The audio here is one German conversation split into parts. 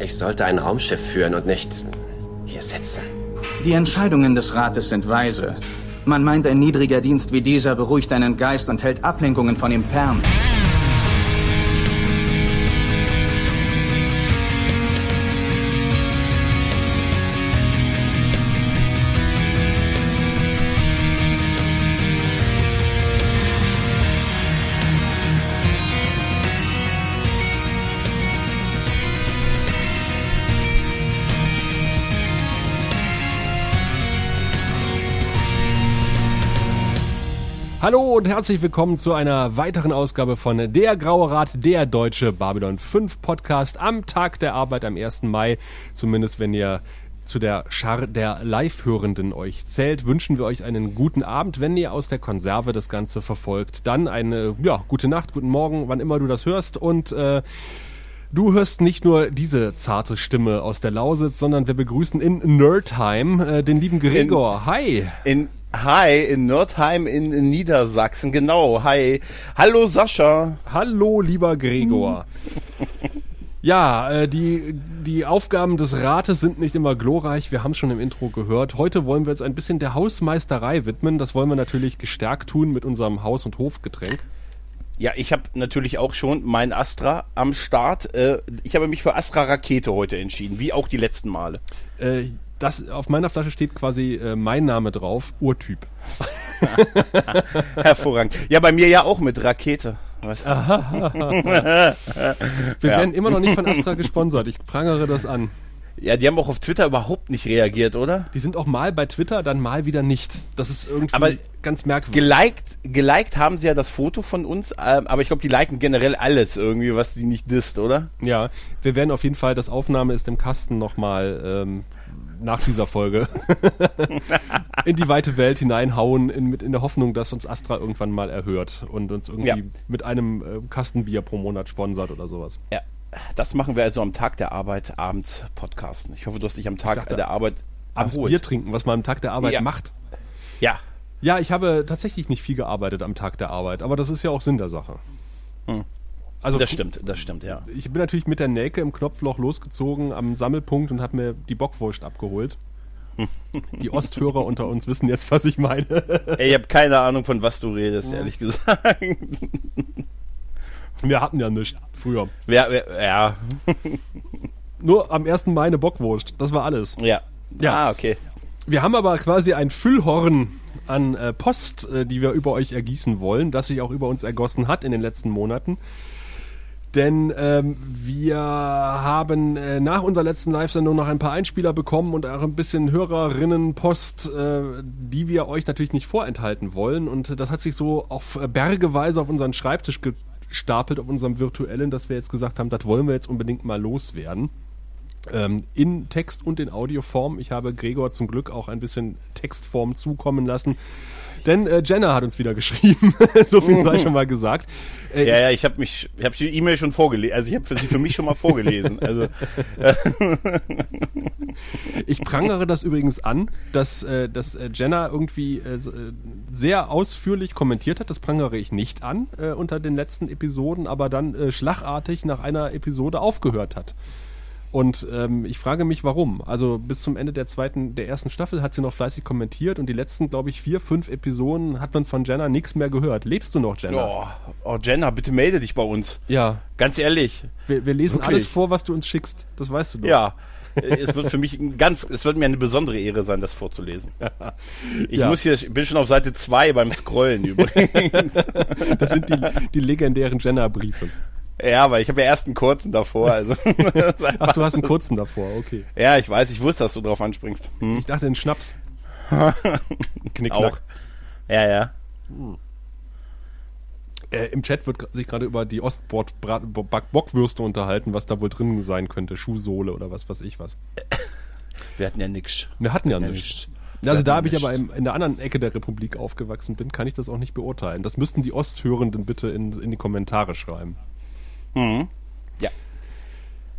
Ich sollte ein Raumschiff führen und nicht hier sitzen. Die Entscheidungen des Rates sind weise. Man meint, ein niedriger Dienst wie dieser beruhigt einen Geist und hält Ablenkungen von ihm fern. Hallo und herzlich willkommen zu einer weiteren Ausgabe von Der Graue Rat, der deutsche Babylon 5 Podcast am Tag der Arbeit am 1. Mai. Zumindest wenn ihr zu der Schar der Live-Hörenden euch zählt, wünschen wir euch einen guten Abend. Wenn ihr aus der Konserve das Ganze verfolgt, dann eine ja, gute Nacht, guten Morgen, wann immer du das hörst und äh, Du hörst nicht nur diese zarte Stimme aus der Lausitz, sondern wir begrüßen in Nerdheim äh, den lieben Gregor. In, Hi. In Hi, in Nordheim in, in Niedersachsen, genau. Hi. Hallo Sascha. Hallo, lieber Gregor. Ja, äh, die, die Aufgaben des Rates sind nicht immer glorreich. Wir haben es schon im Intro gehört. Heute wollen wir uns ein bisschen der Hausmeisterei widmen. Das wollen wir natürlich gestärkt tun mit unserem Haus- und Hofgetränk. Ja, ich habe natürlich auch schon mein Astra am Start. Äh, ich habe mich für Astra Rakete heute entschieden, wie auch die letzten Male. Äh, das auf meiner Flasche steht quasi äh, mein Name drauf, Urtyp. Hervorragend. Ja, bei mir ja auch mit Rakete. Was? Wir ja. werden immer noch nicht von Astra gesponsert. Ich prangere das an. Ja, die haben auch auf Twitter überhaupt nicht reagiert, oder? Die sind auch mal bei Twitter, dann mal wieder nicht. Das ist irgendwie aber ganz merkwürdig. Geliked, geliked haben sie ja das Foto von uns, ähm, aber ich glaube, die liken generell alles irgendwie, was die nicht disst, oder? Ja, wir werden auf jeden Fall, das Aufnahme ist im Kasten nochmal ähm, nach dieser Folge in die weite Welt hineinhauen, in, in der Hoffnung, dass uns Astra irgendwann mal erhört und uns irgendwie ja. mit einem äh, Kastenbier pro Monat sponsert oder sowas. Ja, das machen wir also am Tag der Arbeit abends podcasten. Ich hoffe, du hast dich am Tag dachte, der Arbeit abends erholt. Bier trinken, was man am Tag der Arbeit ja. macht. Ja. Ja, ich habe tatsächlich nicht viel gearbeitet am Tag der Arbeit, aber das ist ja auch Sinn der Sache. Hm. Also das stimmt, das stimmt, ja. Ich bin natürlich mit der Nelke im Knopfloch losgezogen am Sammelpunkt und habe mir die Bockwurst abgeholt. Die Osthörer unter uns wissen jetzt, was ich meine. Ey, ich habe keine Ahnung, von was du redest, ehrlich gesagt. Wir hatten ja nichts früher. Ja, ja. Nur am 1. Mai eine Bockwurst. Das war alles. Ja. Ja. Ah, okay. Wir haben aber quasi ein Füllhorn an äh, Post, äh, die wir über euch ergießen wollen, das sich auch über uns ergossen hat in den letzten Monaten. Denn ähm, wir haben äh, nach unserer letzten Live-Sendung noch ein paar Einspieler bekommen und auch ein bisschen Hörerinnenpost, äh, die wir euch natürlich nicht vorenthalten wollen. Und das hat sich so auf bergeweise auf unseren Schreibtisch gestapelt, auf unserem virtuellen, dass wir jetzt gesagt haben, das wollen wir jetzt unbedingt mal loswerden. Ähm, in Text und in Audioform. Ich habe Gregor zum Glück auch ein bisschen Textform zukommen lassen. Denn äh, Jenna hat uns wieder geschrieben. so viel sei schon mal gesagt. Äh, ja, ja, ich habe mich, ich habe die E-Mail schon vorgelesen. Also ich habe sie für mich schon mal vorgelesen. Also äh. ich prangere das übrigens an, dass, äh, dass äh, Jenna irgendwie äh, äh, sehr ausführlich kommentiert hat. Das prangere ich nicht an unter den letzten Episoden, aber dann schlagartig nach einer Episode aufgehört hat. Und ähm, ich frage mich, warum. Also bis zum Ende der zweiten, der ersten Staffel hat sie noch fleißig kommentiert und die letzten, glaube ich, vier, fünf Episoden hat man von Jenna nichts mehr gehört. Lebst du noch, Jenna? Oh, oh Jenna, bitte melde dich bei uns. Ja. Ganz ehrlich. Wir, wir lesen Wirklich? alles vor, was du uns schickst. Das weißt du doch. Ja. es wird für mich ein ganz, es wird mir eine besondere Ehre sein, das vorzulesen. Ich ja. muss hier, ich bin schon auf Seite zwei beim Scrollen übrigens. Das sind die, die legendären Jenna-Briefe. Ja, aber ich habe ja erst einen kurzen davor. Also Ach, du hast einen kurzen davor, okay. Ja, ich weiß, ich wusste, dass du drauf anspringst. Hm? Ich dachte, einen Schnaps. Knickknack. Auch. Ja, ja. Hm. Äh, Im Chat wird sich gerade über die Ostbord-Bockwürste unterhalten, was da wohl drin sein könnte. Schuhsohle oder was weiß ich was. Wir hatten ja nichts. Wir hatten ja, ja nichts. Also da ich aber in, in, der anderen Ecke der Republik aufgewachsen bin, kann ich das auch nicht beurteilen. Das müssten die Osthörenden bitte in, in die Kommentare schreiben. Mhm. Ja.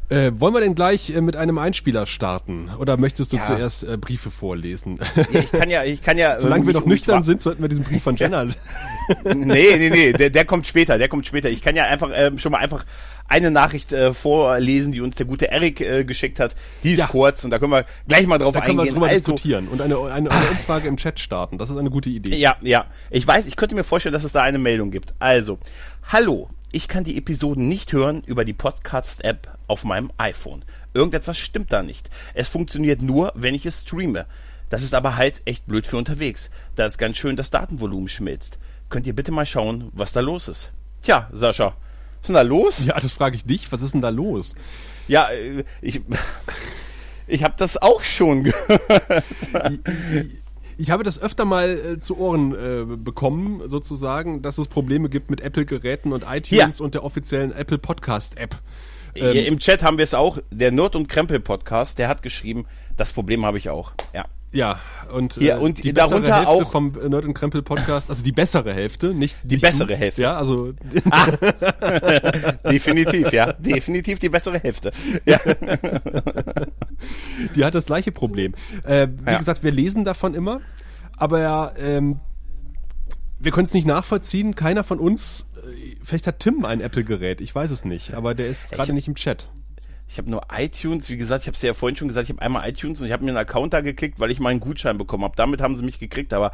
Äh, wollen wir denn gleich äh, mit einem Einspieler starten? Oder möchtest du Ja. zuerst äh, Briefe vorlesen? Ja, ich kann ja, ich kann ja. Solange wir noch nüchtern sind, sollten wir diesen Brief von Jenna. Nee, nee, nee, der, der kommt später, der kommt später. Ich kann ja einfach ähm, schon mal einfach eine Nachricht äh, vorlesen, die uns der gute Erik äh, geschickt hat. Die ist Ja. kurz und da können wir gleich mal drauf Da können wir eingehen. drüber also, diskutieren und eine, eine, eine Umfrage im Chat starten. Das ist eine gute Idee. Ja, ja. Ich weiß, ich könnte mir vorstellen, dass es da eine Meldung gibt. Also, hallo, ich kann die Episoden nicht hören über die Podcast-App auf meinem iPhone. Irgendetwas stimmt da nicht. Es funktioniert nur, wenn ich es streame. Das ist aber halt echt blöd für unterwegs. Da ist ganz schön das Datenvolumen schmilzt. Könnt ihr bitte mal schauen, was da los ist? Tja, Sascha, was ist denn da los? Ja, das frage ich dich. Was ist denn da los? Ja, äh, ich, ich habe das auch schon gehört. Ich habe das öfter mal äh, zu Ohren äh, bekommen, sozusagen, dass es Probleme gibt mit Apple-Geräten und iTunes und der offiziellen Apple Podcast-App. Ähm, Im Chat haben wir es auch. Der Nerd und Krempel Podcast, der hat geschrieben, das Problem habe ich auch. Ja. Ja, und, Ja, äh, und die darunter bessere Hälfte auch- vom Nerd und Krempel Podcast, also die bessere Hälfte, nicht Die nicht bessere Hälfte. Ja, also Definitiv, ja. Definitiv die bessere Hälfte. Ja. die hat das gleiche Problem. Äh, wie Ja. gesagt, wir lesen davon immer, aber ähm, wir können es nicht nachvollziehen. Keiner von uns, äh, vielleicht hat Tim ein Apple-Gerät, ich weiß es nicht, aber der ist gerade nicht im Chat. Ich habe nur iTunes, wie gesagt, ich habe es ja vorhin schon gesagt, ich habe einmal iTunes und ich habe mir einen Account da geklickt, weil ich mal einen Gutschein bekommen habe. Damit haben sie mich gekriegt, aber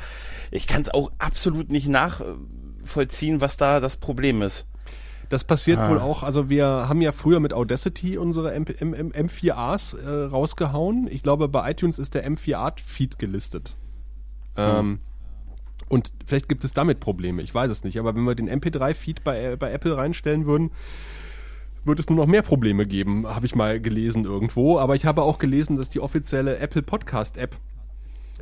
ich kann es auch absolut nicht nachvollziehen, was da das Problem ist. Das passiert Ah. wohl auch, also wir haben ja früher mit Audacity unsere M M M M4As äh, rausgehauen. Ich glaube, bei iTunes ist der M4A-Feed gelistet. Ähm, und vielleicht gibt es damit Probleme, ich weiß es nicht. Aber wenn wir den MP3-Feed bei, äh, bei Apple reinstellen würden, wird es nur noch mehr Probleme geben, habe ich mal gelesen irgendwo. Aber ich habe auch gelesen, dass die offizielle Apple Podcast-App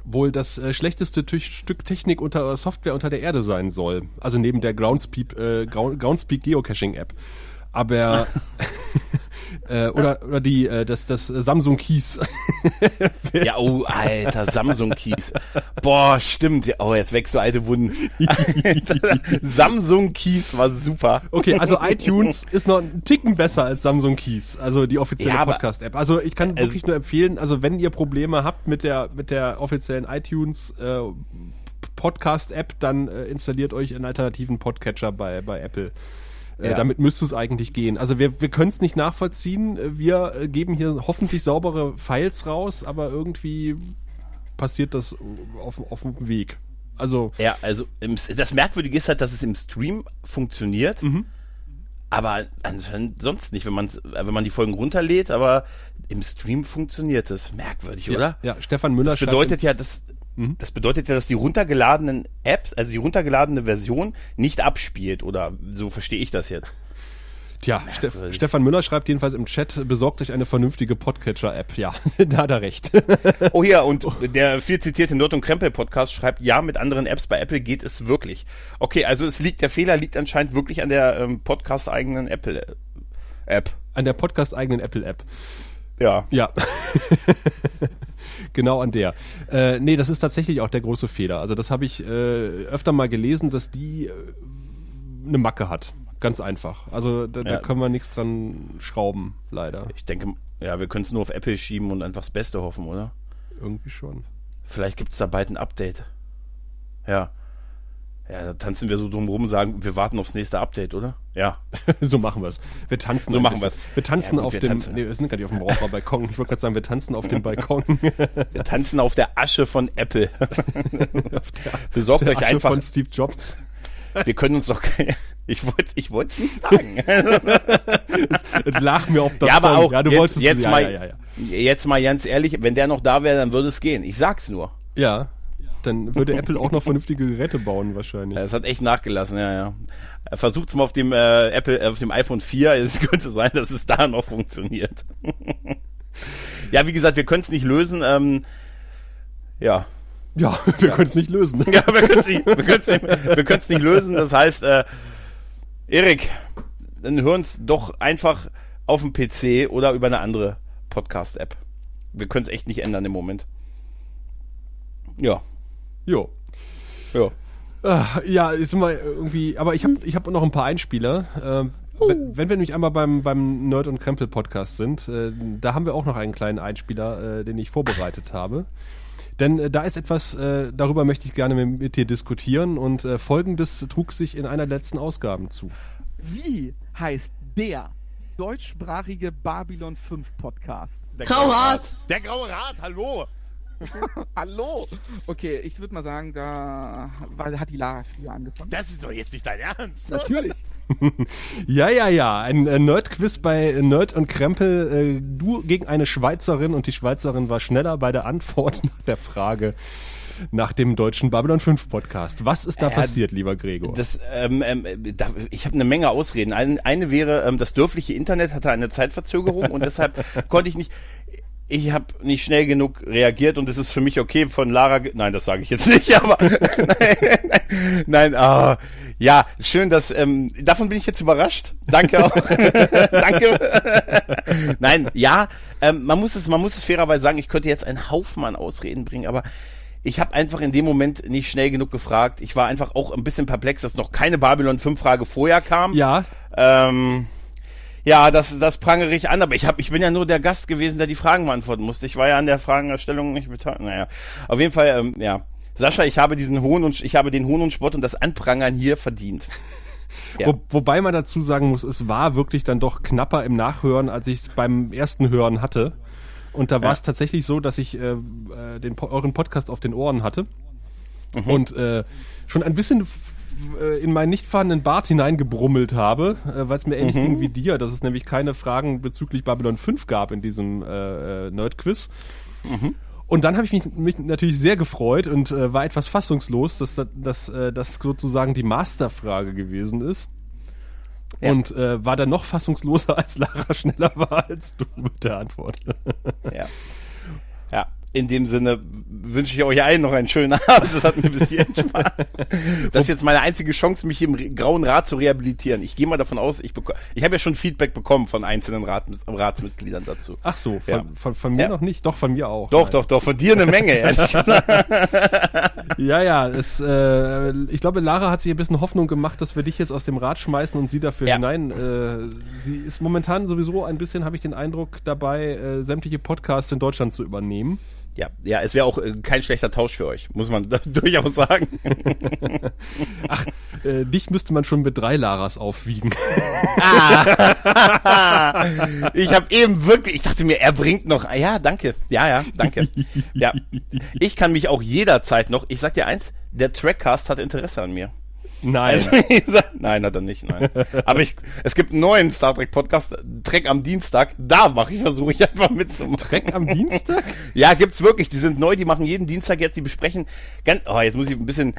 wohl das äh, schlechteste Tü- Stück Technik unter Software unter der Erde sein soll. Also neben der Groundspeak, äh, Grou- Groundspeak Geocaching App. Aber äh, oder oder die äh, das das Samsung Keys. Ja, oh, alter, Samsung Keys. Boah, stimmt. Oh, jetzt wächst du alte Wunden. Samsung Keys war super. Okay, also iTunes ist noch einen Ticken besser als Samsung Keys, also die offizielle Ja, aber- Podcast App. Also ich kann Also- wirklich nur empfehlen, also wenn ihr Probleme habt mit der mit der offiziellen iTunes äh, Podcast App, dann äh, installiert euch einen alternativen Podcatcher bei bei Apple. Äh, Ja. Damit müsste es eigentlich gehen. Also wir, wir können es nicht nachvollziehen. Äh, Wir äh, geben hier hoffentlich saubere Files raus, aber irgendwie passiert das auf, auf dem Weg. Also Ja, also im, das Merkwürdige ist halt, dass es im Stream funktioniert, Mhm. aber anscheinend sonst nicht, wenn man wenn man die Folgen runterlädt, aber im Stream funktioniert es. Merkwürdig, ja, oder? ja, Stefan Müller Das bedeutet ja, dass Mhm. das bedeutet ja, dass die runtergeladenen Apps, also die runtergeladene Version nicht abspielt oder so verstehe ich das jetzt. Tja, Merkwürdig. Stefan Müller schreibt jedenfalls im Chat, besorgt euch eine vernünftige Podcatcher-App. Ja, da hat er recht. Oh ja, und der viel zitierte Nerd und Krempel Podcast schreibt, ja, mit anderen Apps bei Apple geht es wirklich. Okay, also es liegt, der Fehler liegt anscheinend wirklich an der ähm, Podcast-eigenen Apple äh, App. An der podcast-eigenen Apple-App. Ja. Ja. genau an der. Äh, nee, das ist tatsächlich auch der große Fehler. Also das habe ich äh, öfter mal gelesen, dass die äh, eine Macke hat. Ganz einfach. Also da, da Ja. können wir nichts dran schrauben, leider. Ich denke, ja, wir können es nur auf Apple schieben und einfach das Beste hoffen, oder? Irgendwie schon. Vielleicht gibt es da bald ein Update. Ja. Ja, da tanzen wir so drum rum, sagen, wir warten aufs nächste Update, oder? Ja. so machen wir es. Wir tanzen. So machen bisschen. wir's. Wir tanzen Ja, gut, auf wir dem. tanzen. Nee, wir sind gar nicht auf dem Raucherbalkon. Ich wollte gerade sagen, wir tanzen auf dem Balkon. Wir tanzen auf der Asche von Apple. Besorgt Der euch Asche einfach. von Steve Jobs. Wir können uns doch. Ich wollte ich wollte nicht sagen. Lach mir auf das ja, aber Song. auch ja, du jetzt, wolltest jetzt ja, mal ja. jetzt mal ganz ehrlich, wenn der noch da wäre, dann würde es gehen. Ich sag's nur. Ja, dann würde Apple auch noch vernünftige Geräte bauen wahrscheinlich. Ja, Es hat echt nachgelassen, ja, ja. Versucht's mal auf dem äh, Apple, äh, auf dem iPhone 4. Es könnte sein, dass es da noch funktioniert. ja, wie gesagt, wir können es nicht lösen. Ähm, ja. Ja, wir können es nicht lösen. Ja, wir können es nicht, wir können's nicht, wir können's nicht lösen. Das heißt, äh, Erik, dann hören uns doch einfach auf dem PC oder über eine andere Podcast-App. Wir können es echt nicht ändern im Moment. Ja, Jo. ja. Ah, Ja, ist immer irgendwie, aber ich habe ich hab noch ein paar Einspieler. Ähm, wenn, wenn wir nämlich einmal beim, beim Nerd und Krempel Podcast sind, äh, da haben wir auch noch einen kleinen Einspieler, äh, den ich vorbereitet habe. Denn äh, da ist etwas, äh, darüber möchte ich gerne mit, mit dir diskutieren und äh, folgendes trug sich in einer der letzten Ausgaben zu. Wie heißt der deutschsprachige Babylon 5 Podcast? Der. Graue Rat. Der Graue Rat, hallo. Hallo! Okay, ich würde mal sagen, da hat die Lara früher angefangen. Das ist doch jetzt nicht dein Ernst. Natürlich. Ja, ja, ja, ein äh, Nerd-Quiz bei Nerd und Krempel. Äh, du gegen eine Schweizerin und die Schweizerin war schneller bei der Antwort nach der Frage nach dem deutschen Babylon 5 Podcast. Was ist da Äh, passiert, lieber Gregor? Das, ähm, ähm, da, ich habe eine Menge Ausreden. Ein, eine wäre, ähm, das dörfliche Internet hatte eine Zeitverzögerung und deshalb konnte ich nicht. Ich habe nicht schnell genug reagiert und es ist für mich okay von Lara. Nein, das sage ich jetzt nicht, aber nein, nein, nein ah, ja, schön, dass ähm, davon bin ich jetzt überrascht. Danke auch. Danke. nein, ja, ähm, man muss es, man muss es fairerweise sagen. Ich könnte jetzt einen Haufen an Ausreden bringen, aber ich habe einfach in dem Moment nicht schnell genug gefragt. Ich war einfach auch ein bisschen perplex, dass noch keine Babylon 5 Frage vorher kam. ja, Ähm, ja, das, das prangere ich an, aber ich, hab, ich bin ja nur der Gast gewesen, der die Fragen beantworten musste. Ich war ja an der Fragenerstellung nicht beteiligt. Naja, auf jeden Fall, ähm, ja. Sascha, ich habe diesen Hohn und ich habe den Hohn und Spott und das Anprangern hier verdient. Ja. Wo, wobei man dazu sagen muss, es war wirklich dann doch knapper im Nachhören, als ich es beim ersten Hören hatte. Und da war es tatsächlich so, dass ich äh, äh, den, euren Podcast auf den Ohren hatte Mhm. und äh, schon ein bisschen äh, in meinen nicht vorhandenen Bart hineingebrummelt habe, äh, weil es mir Mhm. ähnlich ging wie dir, dass es nämlich keine Fragen bezüglich Babylon 5 gab in diesem äh, äh, Nerd-Quiz. Mhm. Und dann habe ich mich, mich natürlich sehr gefreut und äh, war etwas fassungslos, dass das dass, äh, das sozusagen die Masterfrage gewesen ist. Ja. Und äh, war dann noch fassungsloser, als Lara schneller war als du mit der Antwort. Ja. Ja. In dem Sinne wünsche ich euch allen noch einen schönen Abend. Das hat mir bis hierhin Spaß. Das ist jetzt meine einzige Chance, mich im Grauen Rat zu rehabilitieren. Ich gehe mal davon aus, ich bekomme, ich habe ja schon Feedback bekommen von einzelnen Rat, Ratsmitgliedern dazu. Ach so, von, Ja. von, von mir Ja. noch nicht, doch von mir auch. Doch, Nein. doch, doch, von dir eine Menge, ehrlich gesagt. Ja, ja, es, äh, ich glaube, Lara hat sich ein bisschen Hoffnung gemacht, dass wir dich jetzt aus dem Rad schmeißen und sie dafür Ja. hinein. Äh, sie ist momentan sowieso ein bisschen, habe ich den Eindruck, dabei, äh, sämtliche Podcasts in Deutschland zu übernehmen. Ja, ja, es wäre auch äh, kein schlechter Tausch für euch, muss man durchaus sagen. Ach, äh, dich müsste man schon mit drei Laras aufwiegen. Ich habe eben wirklich, ich dachte mir, er bringt noch, ja, danke, ja, ja, danke. Ja, ich kann mich auch jederzeit noch, ich sag dir eins, der Trackcast hat Interesse an mir. Nein. Also, nein, hat er nicht, nein. Aber ich, es gibt einen neuen Star Trek Podcast, Trek am Dienstag, da mache ich, versuche ich einfach mitzumachen. Dreck am Dienstag? Ja, gibt's wirklich. Die sind neu, die machen jeden Dienstag jetzt, die besprechen ganz, oh, jetzt muss ich ein bisschen,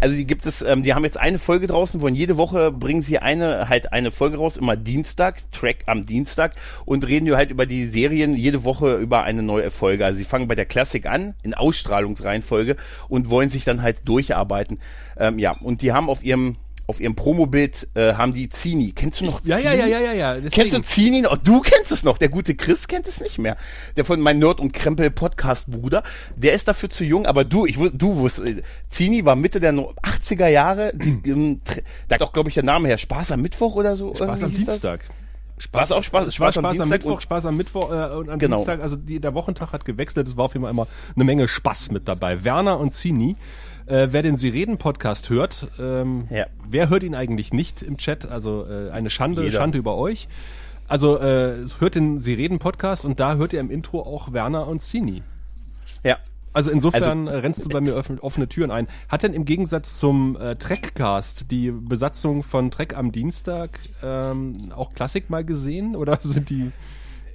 also die gibt es, ähm, die haben jetzt eine Folge draußen, wollen jede Woche bringen sie eine, halt eine Folge raus, immer Dienstag, Track am Dienstag und reden halt über die Serien jede Woche über eine neue Folge. Also sie fangen bei der Klassik an, in Ausstrahlungsreihenfolge und wollen sich dann halt durcharbeiten. Ähm, ja, und die haben auf ihrem, auf ihrem Promobild, äh, haben die Zini. Kennst du noch Ja, ja, Zini? ja, ja, ja, ja. deswegen. Kennst du Zini noch? Du kennst es noch. Der gute Chris kennt es nicht mehr. Der von meinem Nerd und Krempel Podcast Bruder. Der ist dafür zu jung, aber du, ich du wusstest, Zini war Mitte der no- 80er Jahre. Die, ähm, da hat auch, glaube ich, der Name her. Spaß am Mittwoch oder so. Spaß am das? Dienstag. War es auch Spaß, Spaß, Spaß, am Spaß am Dienstag? Mittwoch, und, Spaß am Mittwoch äh, und am Genau. Dienstag, also die, der Wochentag hat gewechselt, es war auf jeden Fall immer eine Menge Spaß mit dabei. Werner und Zini, äh, wer den Sie reden Podcast hört, ähm, Ja. wer hört ihn eigentlich nicht im Chat? Also äh, eine Schande, Jeder. Schande über euch. Also äh, hört den Sie reden Podcast und da hört ihr im Intro auch Werner und Zini. ja. Also insofern äh, rennst du bei mir offene, Türen ein. Hat denn im Gegensatz zum äh, Trackcast die Besatzung von Trek am Dienstag ähm, auch Klassik mal gesehen oder sind die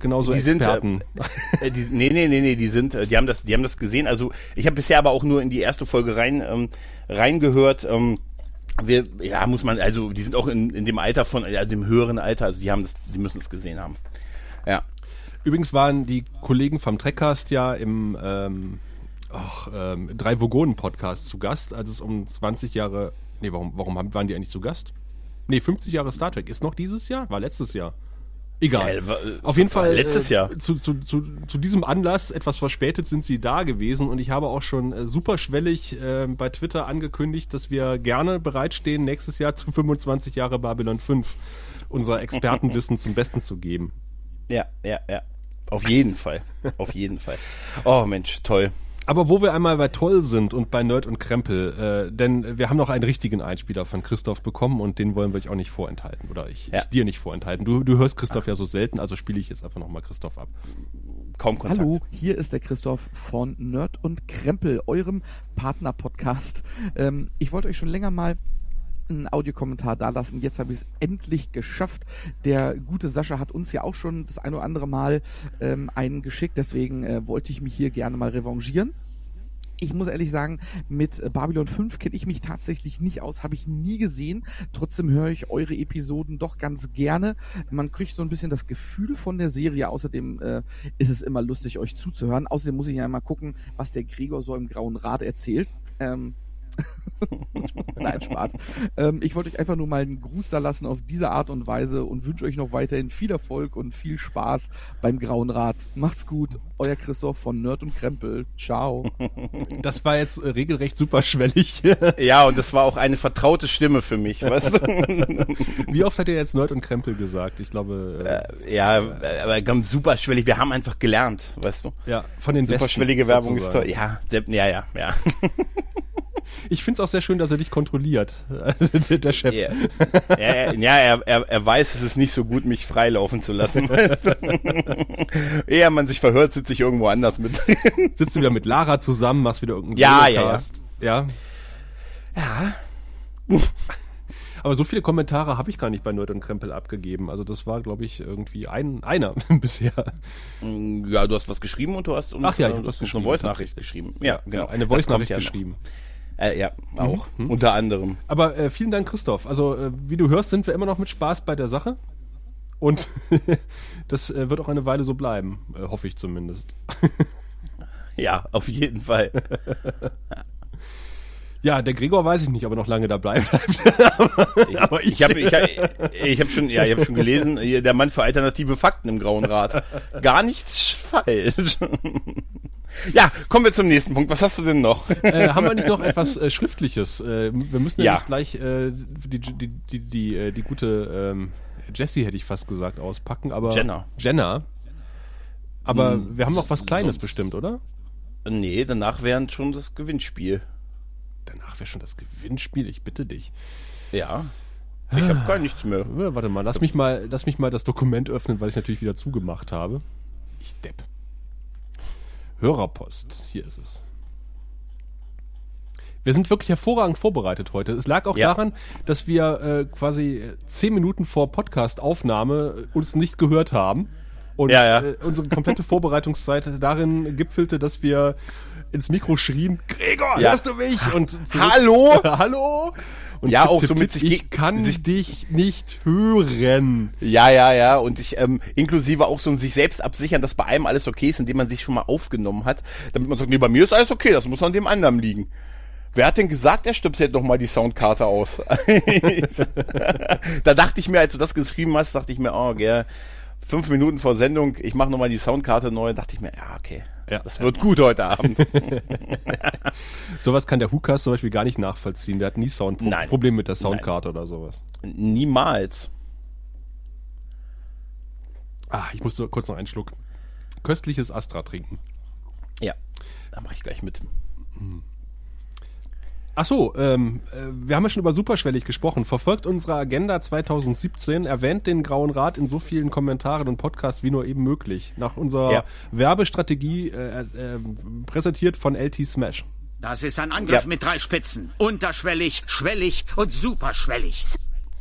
genauso Die sind, Experten? Äh, die, nee, nee, nee, nee, die sind, äh, die haben das, die haben das gesehen. Also ich habe bisher aber auch nur in die erste Folge rein, ähm, reingehört. Ähm, wir, ja, muss man, also die sind auch in, in dem Alter von, ja, dem höheren Alter, also die haben das, die müssen es gesehen haben. Ja. Übrigens waren die Kollegen vom Trackcast ja im ähm, ach, ähm, drei Vogonen Podcast zu Gast, als es um 20 Jahre, nee, warum, warum waren die eigentlich zu Gast? Nee, 50 Jahre Star Trek. Ist noch dieses Jahr? War letztes Jahr. Egal. Ja, war, äh, Auf jeden war Fall. letztes äh, Jahr. Zu, zu, zu, zu diesem Anlass, etwas verspätet, sind sie da gewesen und ich habe auch schon äh, superschwellig äh, bei Twitter angekündigt, dass wir gerne bereitstehen, nächstes Jahr zu 25 Jahre Babylon 5 unser Expertenwissen zum Besten zu geben. Ja, ja, ja. Auf jeden Fall. Auf jeden Fall. Oh Mensch, toll. Aber wo wir einmal bei Toll sind und bei Nerd und Krempel, äh, denn wir haben noch einen richtigen Einspieler von Christoph bekommen und den wollen wir euch auch nicht vorenthalten. Oder ich, Ja. ich dir nicht vorenthalten. Du, du hörst Christoph ja so selten, also spiele ich jetzt einfach nochmal Christoph ab. Kaum Kontakt. Hallo, hier ist der Christoph von Nerd und Krempel, eurem Partner-Podcast. Ähm, ich wollte euch schon länger mal einen Audiokommentar dalassen. Jetzt habe ich es endlich geschafft. Der gute Sascha hat uns ja auch schon das ein oder andere Mal ähm, einen geschickt, deswegen äh, wollte ich mich hier gerne mal revanchieren. Ich muss ehrlich sagen, mit Babylon 5 kenne ich mich tatsächlich nicht aus, habe ich nie gesehen. Trotzdem höre ich eure Episoden doch ganz gerne. Man kriegt so ein bisschen das Gefühl von der Serie. Außerdem äh, ist es immer lustig, euch zuzuhören. Außerdem muss ich ja mal gucken, was der Gregor so im Grauen Rad erzählt. Ähm, Nein, Spaß. Ähm, ich wollte euch einfach nur mal einen Gruß da lassen auf diese Art und Weise und wünsche euch noch weiterhin viel Erfolg und viel Spaß beim Grauen Rad. Macht's gut, euer Christoph von Nerd und Krempel. Ciao. Das war jetzt äh, regelrecht superschwellig. Ja, und das war auch eine vertraute Stimme für mich, weißt du? Wie oft hat er jetzt Nerd und Krempel gesagt? Ich glaube, äh, ja, aber ganz superschwellig. Wir haben einfach gelernt, weißt du? ja, von den Besten, Superschwellige Werbung sozusagen. ist toll. Ja, ja, ja, ja. Ich finde es auch sehr schön, dass er dich kontrolliert, also der, Chef. Ja, ja, ja er, er, er weiß, es ist nicht so gut, mich freilaufen zu lassen. Weißt du? Ehe man sich verhört, sitze ich irgendwo anders mit. Sitzt du wieder mit Lara zusammen, machst wieder irgendeinen Ja, Videocast. ja, Ja. Aber so viele Kommentare habe ich gar nicht bei Nerd und Krempel abgegeben. Also das war, glaube ich, irgendwie ein, einer bisher. Ja, du hast was geschrieben und du hast uns, Ach ja, ich äh, was geschrieben, eine Voice-Nachricht geschrieben. Ja, genau. Eine Voice-Nachricht ja noch. Äh, ja, auch. Mhm. Unter anderem. Aber äh, vielen Dank, Christoph. Also, äh, wie du hörst, sind wir immer noch mit Spaß bei der Sache. Und das äh, wird auch eine Weile so bleiben, äh, hoffe ich zumindest. Ja, auf jeden Fall. Ja, der Gregor weiß ich nicht, ob er noch lange dabei bleibt. Aber Ich habe ich hab, ich hab schon, ja, ich hab schon gelesen, der Mann für alternative Fakten im Grauen Rat. Gar nichts falsch. Ja, kommen wir zum nächsten Punkt. Was hast du denn noch? äh, haben wir nicht noch etwas äh, Schriftliches? Äh, wir müssen Ja. nämlich gleich äh, die, die, die, die, äh, die gute ähm, Jessie, hätte ich fast gesagt, auspacken. Aber Jenna. Jenna. Aber Hm, wir haben noch was Kleines sonst- bestimmt, oder? Nee, danach wäre schon das Gewinnspiel. Danach wäre schon das Gewinnspiel, ich bitte dich. Ja. Ich habe gar nichts mehr. Ja, warte mal, lass mich mal, lass mich mal das Dokument öffnen, weil ich natürlich wieder zugemacht habe. Ich depp. Hörerpost, hier ist es. Wir sind wirklich hervorragend vorbereitet heute. Es lag auch Ja. daran, dass wir äh, quasi äh, zehn Minuten vor Podcast-Aufnahme äh, uns nicht gehört haben. Und Ja, ja. Äh, unsere komplette Vorbereitungszeit darin gipfelte, dass wir ins Mikro schrien, Gregor, hörst du mich? Und zurück- Hallo? Hallo? Und Ja, tipp, auch tipp, so mit tipp, sich ich kann sich- dich nicht hören. Ja, ja, ja. Und sich ähm, inklusive auch so ein sich selbst absichern, dass bei einem alles okay ist, indem man sich schon mal aufgenommen hat, damit man sagt, nee, bei mir ist alles okay, das muss an dem anderen liegen. Wer hat denn gesagt, er stöpselt noch mal die Soundkarte aus? da dachte ich mir, als du das geschrieben hast, dachte ich mir, oh, gell, fünf Minuten vor Sendung, ich mache noch mal die Soundkarte neu, dachte ich mir, ja, okay, Ja. das wird gut heute Abend. Sowas kann der Hukas zum Beispiel gar nicht nachvollziehen. Der hat nie Nein. Soundprobleme mit der Soundkarte oder sowas. Niemals. Ah, ich muss kurz noch einen Schluck köstliches Astra trinken. Ja, da mache ich gleich mit. Ach so, ähm, äh, wir haben ja schon über superschwellig gesprochen. Verfolgt unsere Agenda 2017, erwähnt den Grauen Rat in so vielen Kommentaren und Podcasts wie nur eben möglich. Nach unserer Ja. Werbestrategie äh, äh, präsentiert von LT Smash. Das ist ein Angriff Ja. mit drei Spitzen. Unterschwellig, schwellig und superschwellig.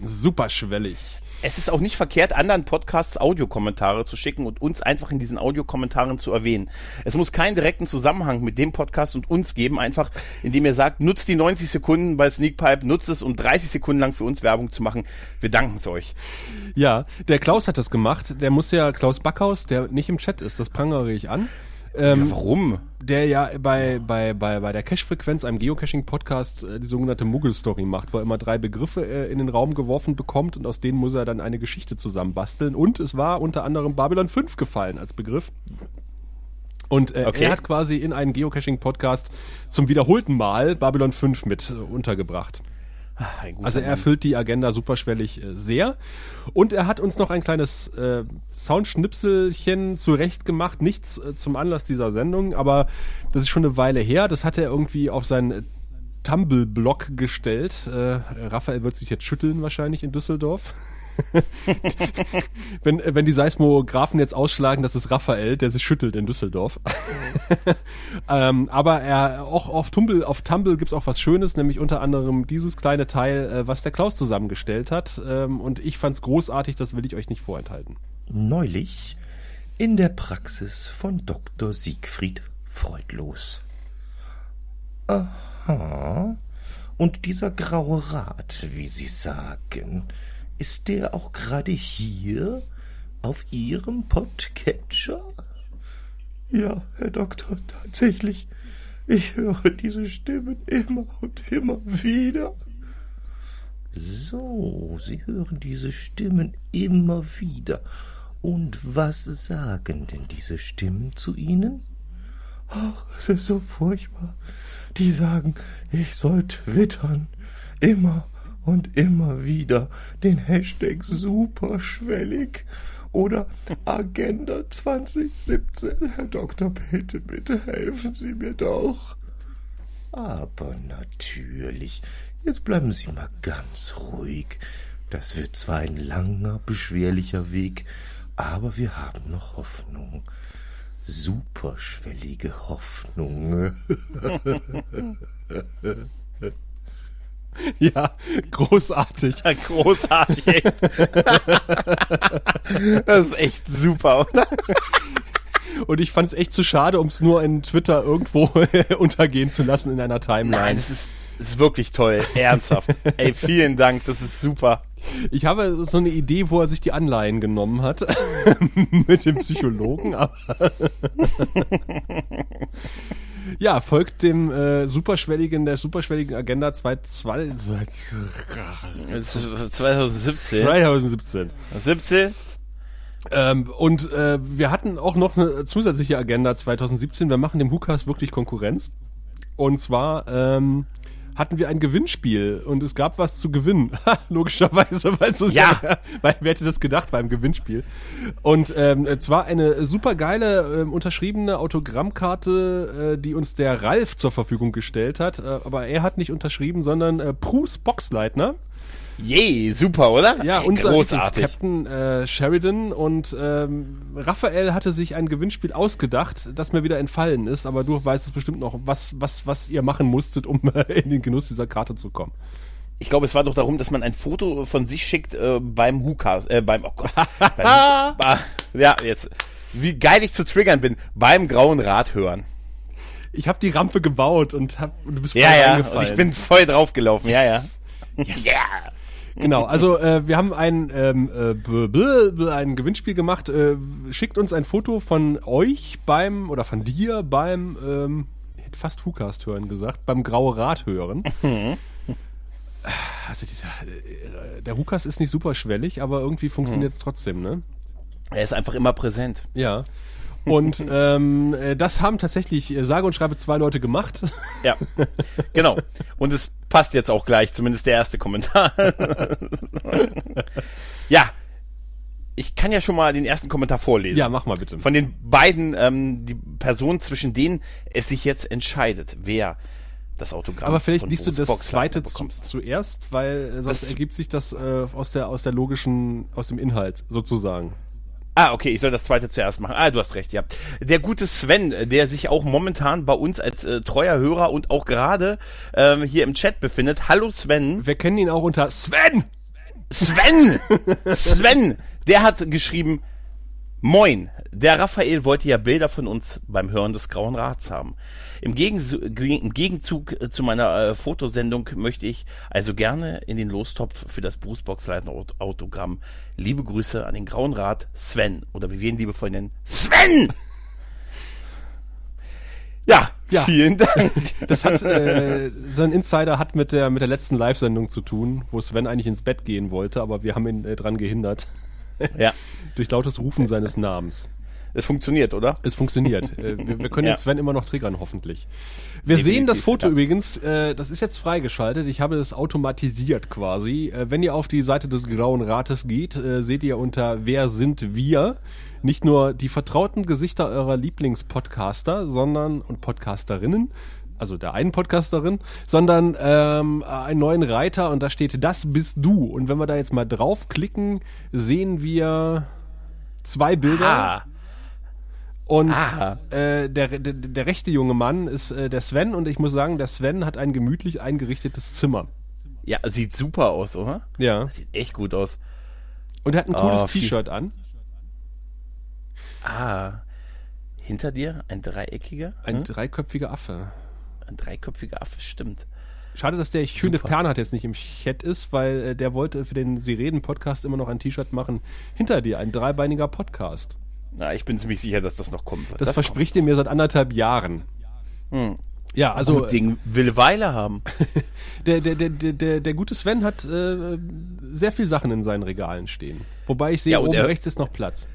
Superschwellig. Es ist auch nicht verkehrt, anderen Podcasts Audiokommentare zu schicken und uns einfach in diesen Audiokommentaren zu erwähnen. Es muss keinen direkten Zusammenhang mit dem Podcast und uns geben, einfach indem ihr sagt, nutzt die 90 Sekunden bei Sneakpipe, nutzt es, um 30 Sekunden lang für uns Werbung zu machen. Wir danken es euch. Ja, der Klaus hat das gemacht. Der muss ja, Klaus Backhaus, der nicht im Chat ist, das prangere ich an. Ähm, Warum? der ja bei, bei, bei, bei der Cache-Frequenz, einem Geocaching-Podcast, äh, die sogenannte Muggel-Story macht, wo er immer drei Begriffe äh, in den Raum geworfen bekommt und aus denen muss er dann eine Geschichte zusammenbasteln. Und es war unter anderem Babylon 5 gefallen als Begriff. Und äh, Okay. er hat quasi in einen Geocaching-Podcast zum wiederholten Mal Babylon 5 mit äh, untergebracht. Also er erfüllt die Agenda superschwellig äh, sehr. Und er hat uns noch ein kleines äh, Soundschnipselchen zurecht gemacht. Nichts äh, zum Anlass dieser Sendung, aber das ist schon eine Weile her. Das hat er irgendwie auf seinen Tumble-Blog gestellt. Äh, Raphael wird sich jetzt schütteln wahrscheinlich in Düsseldorf. wenn, äh, wenn die Seismographen jetzt ausschlagen, das ist Raphael, der sich schüttelt in Düsseldorf. ähm, aber er auch auf Tumble, auf Tumble gibt's auch was Schönes, nämlich unter anderem dieses kleine Teil, äh, was der Klaus zusammengestellt hat. Ähm, und ich fand's großartig, das will ich euch nicht vorenthalten. Neulich in der Praxis von Dr. Siegfried Freudlos. Aha. Und dieser graue Rat, wie Sie sagen, ist der auch gerade hier auf Ihrem Podcatcher? Ja, Herr Doktor, tatsächlich. Ich höre diese Stimmen immer und immer wieder. So, Sie hören diese Stimmen immer wieder. Und was sagen denn diese Stimmen zu Ihnen? Ach, es ist so furchtbar. Die sagen, ich soll twittern. Immer und immer wieder den Hashtag superschwellig oder Agenda 2017. Herr Dr. Peter, bitte helfen Sie mir doch. Aber natürlich. Jetzt bleiben Sie mal ganz ruhig. Das wird zwar ein langer, beschwerlicher Weg, aber wir haben noch Hoffnung. Superschwellige Hoffnung. Ja, großartig. Großartig, echt. das ist echt super, oder? Und ich fand's echt zu schade, ums nur in Twitter irgendwo untergehen zu lassen in einer Timeline. Nein, es ist, es ist wirklich toll. Ernsthaft. Ey, vielen Dank. Das ist super. Ich habe so eine Idee, wo er sich die Anleihen genommen hat mit dem Psychologen, aber ja, folgt dem äh, superschwelligen der superschwelligen Agenda 2017. 2017. 2017. 17? Ähm, und äh, wir hatten auch noch eine zusätzliche Agenda 2017. Wir machen dem Hukas wirklich Konkurrenz. Und zwar ähm, hatten wir ein Gewinnspiel und es gab was zu gewinnen. Ha, Logischerweise, weil so Ja. weil wer hätte das gedacht beim Gewinnspiel? Und ähm, zwar eine super geile ähm, unterschriebene Autogrammkarte, äh, die uns der Ralf zur Verfügung gestellt hat. Äh, aber er hat nicht unterschrieben, sondern äh, Bruce Boxleitner. Je, super, oder? Ja, unser großartig. Captain äh, Sheridan und ähm, Raphael hatte sich ein Gewinnspiel ausgedacht, das mir wieder entfallen ist, aber du weißt es bestimmt noch, was, was, was ihr machen musstet, um äh, in den Genuss dieser Karte zu kommen. Ich glaube, es war doch darum, dass man ein Foto von sich schickt äh, beim Hukas, äh, beim, oh Gott, beim, ba, ja, jetzt, wie geil ich zu triggern bin, beim grauen Rad hören. Ich habe die Rampe gebaut und, hab, und du bist voll Ja, ja, und ich bin voll draufgelaufen, ja, ja. Yes. Genau, also äh, wir haben ein, ähm, äh, ein Gewinnspiel gemacht. Äh, schickt uns ein Foto von euch beim, oder von dir beim, ähm, ich hätte fast Hukast hören gesagt, beim Graue Rad hören. Also dieser, äh, der Hukas ist nicht super schwellig, aber irgendwie funktioniert es trotzdem, ne? Er ist einfach immer präsent. Ja. Und ähm, äh, das haben tatsächlich äh, sage und schreibe zwei Leute gemacht. Ja, genau. Und es passt jetzt auch gleich, zumindest der erste Kommentar. ja, ich kann ja schon mal den ersten Kommentar vorlesen. ja, mach mal bitte. Von den beiden, ähm, die Personen, zwischen denen es sich jetzt entscheidet, wer das Autogramm Aber vielleicht liest du das zweite zu, zuerst, weil äh, sonst Das- ergibt sich das äh, aus der aus der logischen aus dem Inhalt sozusagen. Ah, okay, ich soll das zweite zuerst machen. Ah, du hast recht, ja. Der gute Sven, äh, der sich auch momentan bei uns als äh, treuer Hörer und auch gerade ähm, hier im Chat befindet. Hallo Sven. Wir kennen ihn auch unter Sven. Sven! Sven! Der hat geschrieben, Moin, der Raphael wollte ja Bilder von uns beim Hören des Grauen Rats haben. Im, Gegensu- ge- im Gegenzug äh, zu meiner äh, Fotosendung möchte ich also gerne in den Lostopf für das Bruce Boxleitner Aut- Autogramm. Liebe Grüße an den Grauen Rat, Sven. Oder wie wir ihn liebevoll nennen, Sven! Ja, Ja. vielen Dank. Das hat äh, so ein Insider hat mit der mit der letzten Live-Sendung zu tun, wo Sven eigentlich ins Bett gehen wollte, aber wir haben ihn äh, dran gehindert ja. durch lautes Rufen seines Namens. Es funktioniert, oder? Es funktioniert. Äh, wir, wir können Ja. den Sven immer noch triggern, hoffentlich. Wir Definitiv, sehen das Foto ja. übrigens, äh, das ist jetzt freigeschaltet. Ich habe es automatisiert quasi. Äh, wenn ihr auf die Seite des Grauen Rates geht, äh, seht ihr unter Wer sind wir? Nicht nur die vertrauten Gesichter eurer Lieblingspodcaster, sondern und Podcasterinnen, also der einen Podcasterin, sondern ähm, einen neuen Reiter und da steht Das bist du. Und wenn wir da jetzt mal draufklicken, sehen wir zwei Bilder. Ah, Und Ah. äh, der, der, der rechte junge Mann ist äh, der Sven und ich muss sagen, der Sven hat ein gemütlich eingerichtetes Zimmer. ja, sieht super aus, oder? Ja. Sieht echt gut aus. Und er hat ein cooles Oh, T-Shirt an. Ah, hinter dir ein dreieckiger, Ein hm? dreiköpfiger Affe. Ein dreiköpfiger Affe, stimmt. Schade, dass der schöne. Pernat jetzt nicht im Chat ist, weil äh, der wollte für den Sie reden Podcast immer noch ein T-Shirt machen. Hinter dir ein dreibeiniger Podcast. Na, ich bin ziemlich sicher, dass das noch kommen wird. Das, verspricht er mir seit anderthalb Jahren. Hm. Ja, also Gut Ding will Weile haben. der, der, der, der, der, gute Sven hat äh, sehr viel Sachen in seinen Regalen stehen. Wobei ich sehe, Ja, oben er- rechts ist noch Platz.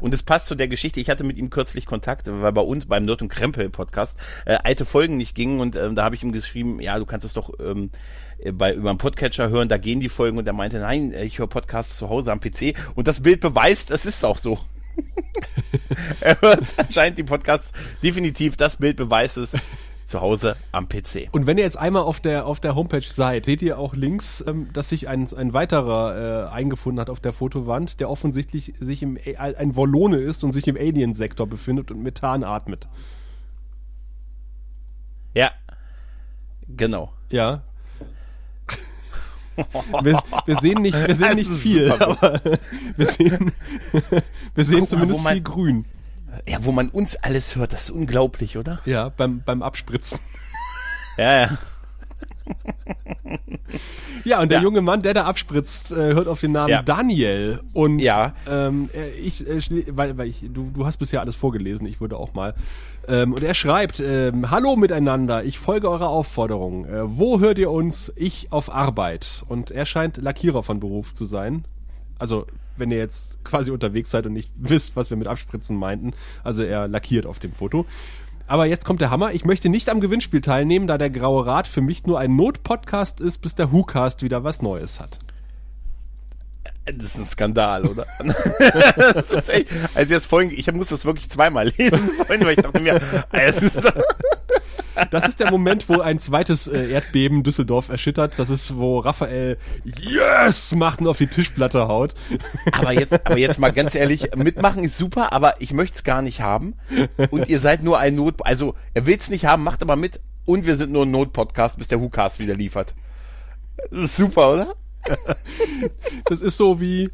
Und es passt zu der Geschichte. Ich hatte mit ihm kürzlich Kontakt, weil bei uns beim Nerd und Krempel Podcast äh, alte Folgen nicht gingen und ähm, da habe ich ihm geschrieben, ja, du kannst es doch ähm, äh, bei über einen Podcatcher hören, da gehen die Folgen und er meinte, nein, äh, ich höre Podcasts zu Hause am PC und das Bild beweist, es ist auch so. er hört anscheinend die Podcasts definitiv, das Bild beweist es zu Hause am PC. Und wenn ihr jetzt einmal auf der, auf der Homepage seid, seht ihr auch links, ähm, dass sich ein, ein weiterer äh, eingefunden hat auf der Fotowand, der offensichtlich sich im A- ein Wollone ist und sich im Alien-Sektor befindet und Methan atmet. Ja, genau. Ja. Wir, wir sehen nicht, wir sehen Das nicht viel, aber wir sehen, wir sehen Guck mal, zumindest man- viel Grün. Ja, wo man uns alles hört, das ist unglaublich, oder? Ja, beim, beim Abspritzen. Ja, ja. Ja, und der Ja. junge Mann, der da abspritzt, äh, hört auf den Namen Ja. Daniel. Und Ja. ähm, äh, ich, äh, weil, weil ich, du, du hast bisher alles vorgelesen, ich würde auch mal. Ähm, und er schreibt, ähm, Hallo miteinander, ich folge eurer Aufforderung. Äh, wo hört ihr uns? Ich auf Arbeit. Und er scheint Lackierer von Beruf zu sein. Also, wenn ihr jetzt quasi unterwegs seid und nicht wisst, was wir mit Abspritzen meinten. Also er lackiert auf dem Foto. Aber jetzt kommt der Hammer. Ich möchte nicht am Gewinnspiel teilnehmen, da der Graue Rat für mich nur ein Notpodcast ist, bis der WhoCast wieder was Neues hat. Das ist ein Skandal, oder? das ist echt, also jetzt vorhin, ich muss das wirklich zweimal lesen vorhin, weil ich dachte mir, es ist Das ist der Moment, wo ein zweites äh, Erdbeben Düsseldorf erschüttert. Das ist, wo Raphael Yes macht und auf die Tischplatte haut. aber jetzt, aber jetzt mal ganz ehrlich, mitmachen ist super, aber ich möchte es gar nicht haben. Und ihr seid nur ein Not, also er will es nicht haben, macht aber mit. Und wir sind nur ein Notpodcast, bis der WhoCast wieder liefert. Das ist super, oder? Das ist so wie,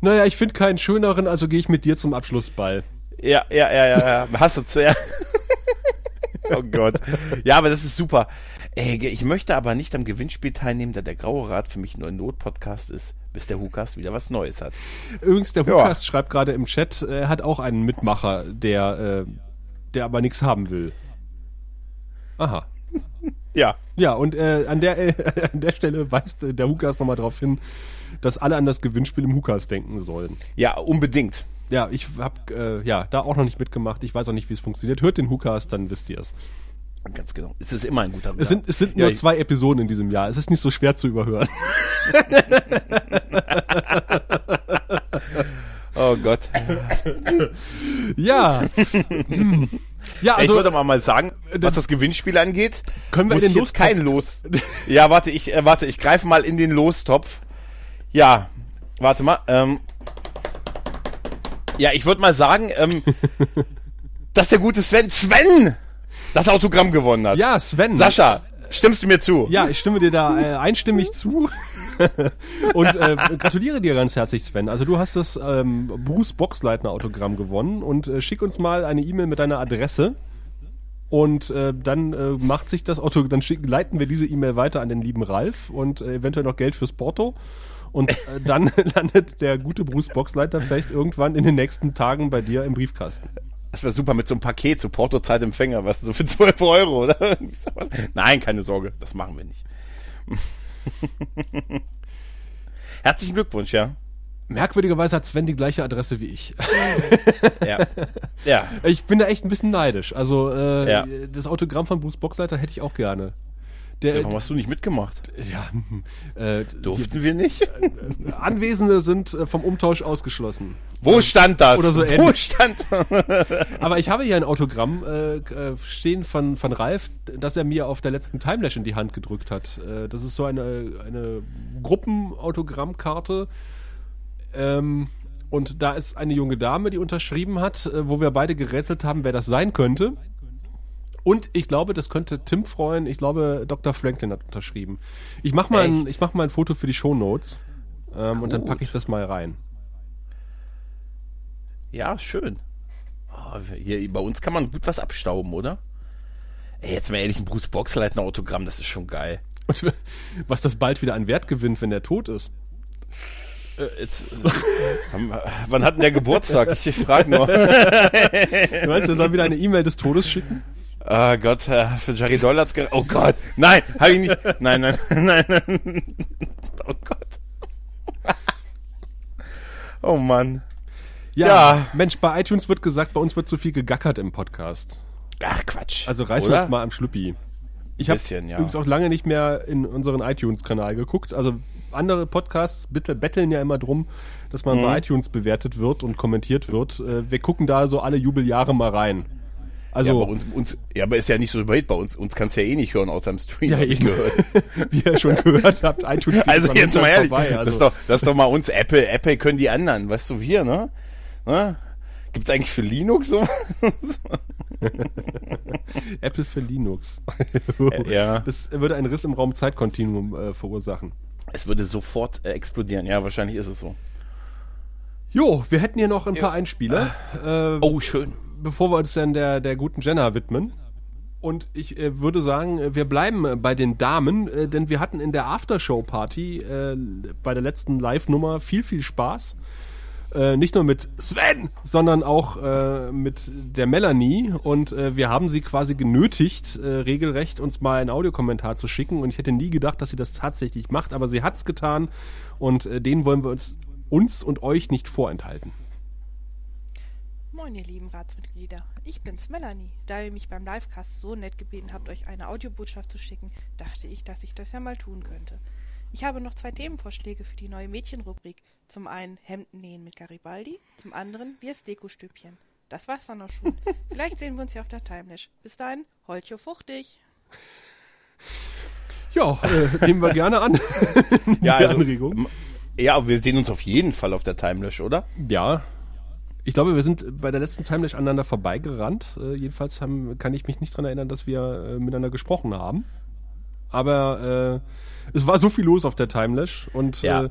naja, ich finde keinen schöneren, also gehe ich mit dir zum Abschlussball. Ja, ja, ja, ja, ja. Hast du ja. Oh Gott. Ja, aber das ist super. Ey, ich möchte aber nicht am Gewinnspiel teilnehmen, da der Graue Rat für mich nur ein Notpodcast ist, bis der WhoCast wieder was Neues hat. Übrigens, der Ja. WhoCast schreibt gerade im Chat, äh, er hat auch einen Mitmacher, der, äh, der aber nichts haben will. Aha. Ja. Ja, und äh, an, der, äh, an der Stelle weist äh, der WhoCast nochmal darauf hin, dass alle an das Gewinnspiel im WhoCast denken sollen. Ja, unbedingt. Ja, ich habe äh, ja da auch noch nicht mitgemacht. Ich weiß auch nicht, wie es funktioniert. Hört den WhoCast, dann wisst ihr es. Ganz genau. Es ist immer ein guter Es sind, es sind nur Ja, ich- zwei Episoden in diesem Jahr. Es ist nicht so schwer zu überhören. Oh Gott. ja. Hm. ja, ich also würde mal mal sagen, was das Gewinnspiel angeht, Können wir muss ich den jetzt kein Los. Ja, warte, ich äh, warte, ich greife mal in den Lostopf. Ja, warte mal. Ähm, ja, ich würde mal sagen, ähm, dass der gute Sven Sven das Autogramm gewonnen hat. ja, Sven. Sascha, stimmst du mir zu? Ja, ich stimme dir da äh, einstimmig zu. und äh, gratuliere dir ganz herzlich, Sven. Also du hast das ähm, Bruce Boxleitner Autogramm gewonnen und äh, schick uns mal eine E-Mail mit deiner Adresse. Und äh, dann äh, macht sich das Auto, dann schick, leiten wir diese E-Mail weiter an den lieben Ralf und äh, eventuell noch Geld fürs Porto. Und äh, dann landet der gute Bruce Boxleiter vielleicht irgendwann in den nächsten Tagen bei dir im Briefkasten. Das wäre super mit so einem Paket, so Porto-Zeitempfänger, weißt du, so für 12 Euro, oder? Nein, keine Sorge, das machen wir nicht. Herzlichen Glückwunsch, ja. Merkwürdigerweise hat Sven die gleiche Adresse wie ich. Ja. Ja. Ich bin da echt ein bisschen neidisch. Also äh, Ja. das Autogramm von Bruce Boxleiter hätte ich auch gerne. Der, Warum hast du nicht mitgemacht? ja, äh, Durften wir nicht? die Anwesende sind äh, vom Umtausch ausgeschlossen. Wo stand das? Oder so Wo ähnlich. stand Aber ich habe hier ein Autogramm äh, äh, stehen von, von Ralf, das er mir auf der letzten Timelash in die Hand gedrückt hat. Äh, das ist so eine, eine Gruppenautogrammkarte. Ähm, und da ist eine junge Dame, die unterschrieben hat, äh, wo wir beide gerätselt haben, wer das sein könnte. Und ich glaube, das könnte Tim freuen. Ich glaube, Dr. Franklin hat unterschrieben. Ich mache mal, ein, ich mach mal ein Foto für die Shownotes. Ähm, und dann packe ich das mal rein. Ja, schön. Ah, hier, bei uns kann man gut was abstauben, oder? Ey, jetzt mal ehrlich, ein Bruce Boxleitner Autogramm, das ist schon geil. Und was das bald wieder an Wert gewinnt, wenn der tot ist. Äh, Jetzt, Wann- wann hat denn der Geburtstag? Ich, ich frage nur. Du meinst, wir sollen wieder eine E-Mail des Todes schicken? Ah Gott, äh, für Jerry Doll hat's Oh Gott, nein, habe ich nicht. Nein, nein, nein, nein. Oh Gott. Oh Mann. Ja. Mensch, bei iTunes wird gesagt, bei uns wird zu viel gegackert im Podcast. Ach Quatsch. Also reißen wir uns mal am Schlüppi. Ich habe ja. übrigens auch lange nicht mehr in unseren iTunes-Kanal geguckt. Also andere Podcasts bitte betteln ja immer drum, dass man Mhm. bei iTunes bewertet wird und kommentiert wird. Äh, Wir gucken da so alle Jubeljahre mal rein. Also, ja, bei uns, uns, ja, aber ist ja nicht so weit bei uns. Uns kannst du ja eh nicht hören außer im Stream. Ja, eben. gehört. wie ihr schon gehört habt, iTunes Also jetzt mal ehrlich, vorbei. das, Also, ist doch, das ist doch mal uns Apple. Apple können die anderen, weißt du, wir, ne? ne? Gibt's eigentlich für Linux so? Apple für Linux. ja. Das würde einen Riss im Raum-Zeitkontinuum äh, verursachen. Es würde sofort äh, explodieren. Ja, wahrscheinlich ist es so. Jo, wir hätten hier noch ein paar Einspieler, äh, Oh, schön. Bevor wir uns dann der, der guten Jenna widmen. Und ich äh, würde sagen, äh, wir bleiben äh, bei den Damen, äh, denn wir hatten in der Aftershow-Party äh, bei der letzten Live-Nummer viel, viel Spaß. Nicht nur mit Sven, sondern auch mit der Melanie. Und wir haben sie quasi genötigt, regelrecht uns mal einen Audiokommentar zu schicken. Und ich hätte nie gedacht, dass sie das tatsächlich macht, aber sie hat's getan. Und den wollen wir uns, uns und euch nicht vorenthalten. Moin, ihr lieben Ratsmitglieder. Ich bin's, Melanie. Da ihr mich beim Livecast so nett gebeten habt, euch eine Audiobotschaft zu schicken, dachte ich, dass ich das ja mal tun könnte. Ich habe noch zwei Themenvorschläge für die neue Mädchenrubrik. Zum einen Hemden nähen mit Garibaldi, zum anderen Biers Dekostübchen. Das war's dann auch schon. Vielleicht sehen wir uns ja auf der Timelash. Bis dahin, Holtjo fuchtig. Ja, äh, nehmen wir gerne an. Ja, also, Anregung. ja, wir sehen uns auf jeden Fall auf der Timelash, oder? Ja. Ich glaube, wir sind bei der letzten Timelash aneinander vorbeigerannt. Äh, jedenfalls haben, kann ich mich nicht dran erinnern, dass wir äh, miteinander gesprochen haben. Aber äh, es war so viel los auf der Timelash und Ja. äh,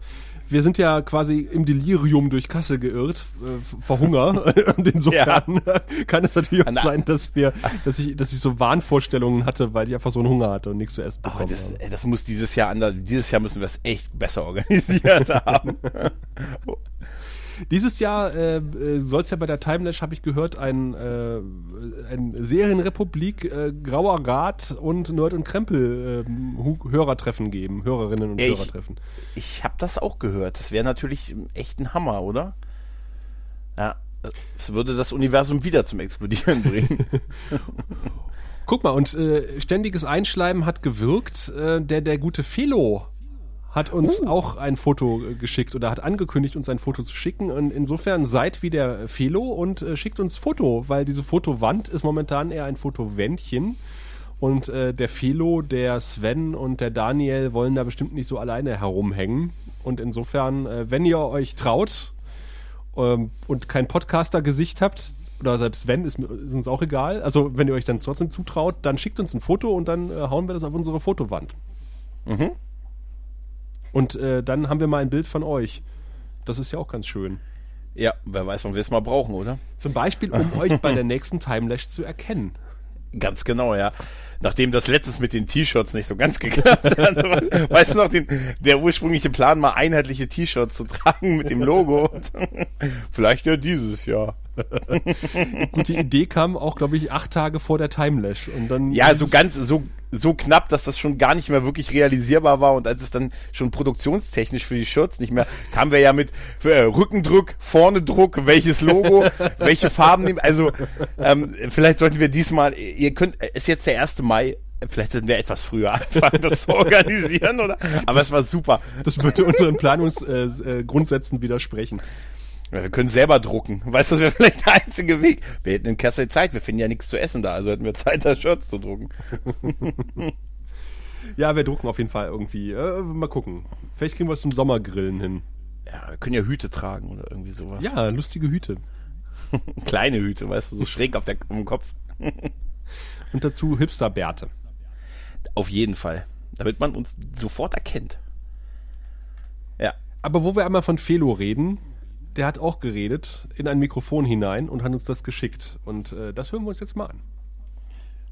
wir sind ja quasi im Delirium durch Kasse geirrt, äh, vor Hunger. und insofern kann es natürlich auch der- sein, dass wir, dass ich, dass ich so Wahnvorstellungen hatte, weil ich einfach so einen Hunger hatte und nichts zu essen bekommen das, habe. das muss dieses Jahr anders. Dieses Jahr müssen wir es echt besser organisiert haben. Dieses Jahr äh, soll es ja bei der Timelash, habe ich gehört, ein, äh, ein Serienrepublik, äh, Grauer Rat und Nerd und Krempel ähm, Hu- Hörertreffen geben, Hörerinnen und Ja, ich- Hörertreffen. Ich habe das auch gehört. Das wäre natürlich echt ein Hammer, oder? Ja. Es würde das Universum wieder zum Explodieren bringen. Guck mal, und äh, ständiges Einschleimen hat gewirkt. Äh, der, der gute Felo hat uns auch ein Foto äh, geschickt oder hat angekündigt, uns ein Foto zu schicken. Und insofern seid wie der Felo und äh, schickt uns Foto, weil diese Fotowand ist momentan eher ein Fotowändchen. Und äh, der Felo, der Sven und der Daniel wollen da bestimmt nicht so alleine herumhängen. Und insofern, äh, wenn ihr euch traut ähm, und kein Podcaster-Gesicht habt, oder selbst wenn, ist, ist uns auch egal. Also wenn ihr euch dann trotzdem zutraut, dann schickt uns ein Foto und dann äh, hauen wir das auf unsere Fotowand. Und äh, dann haben wir mal ein Bild von euch. Das ist ja auch ganz schön. ja, wer weiß, wann wir es mal brauchen, oder? Zum Beispiel, um euch bei der nächsten Timelash zu erkennen. Ganz genau, ja. Nachdem das letztes mit den T-Shirts nicht so ganz geklappt hat. weißt du noch, den, der ursprüngliche Plan, mal einheitliche T-Shirts zu tragen mit dem Logo. Vielleicht ja dieses Jahr. Gut, die Idee kam auch, glaube ich, acht Tage vor der Timelash. Und dann Ja, so ganz, so, so knapp, dass das schon gar nicht mehr wirklich realisierbar war und als es dann schon produktionstechnisch für die Shirts nicht mehr, kamen wir ja mit äh, Rückendruck, vorne Druck, welches Logo, welche Farben nehmen. Also, ähm, vielleicht sollten wir diesmal, ihr könnt, ist jetzt der 1. Mai, vielleicht sollten wir etwas früher anfangen, das zu organisieren, oder? Aber es war super. das würde unseren Planungsgrundsätzen äh, Grundsätzen widersprechen. Ja, wir können selber drucken. Weißt du, das wäre vielleicht der einzige Weg. Wir hätten in Kassel Zeit, wir finden ja nichts zu essen da, also hätten wir Zeit, das Shirts zu drucken. Ja, wir drucken auf jeden Fall irgendwie. Äh, mal gucken. Vielleicht kriegen wir es zum Sommergrillen hin. Ja, wir können ja Hüte tragen oder irgendwie sowas. Ja, lustige Hüte. Kleine Hüte, weißt du, so schräg auf der, im Kopf. Und dazu Hipster-Bärte. Auf jeden Fall. Damit man uns sofort erkennt. Ja. Aber wo wir einmal von Felo reden, der hat auch geredet in ein Mikrofon hinein und hat uns das geschickt. Und äh, das hören wir uns jetzt mal an.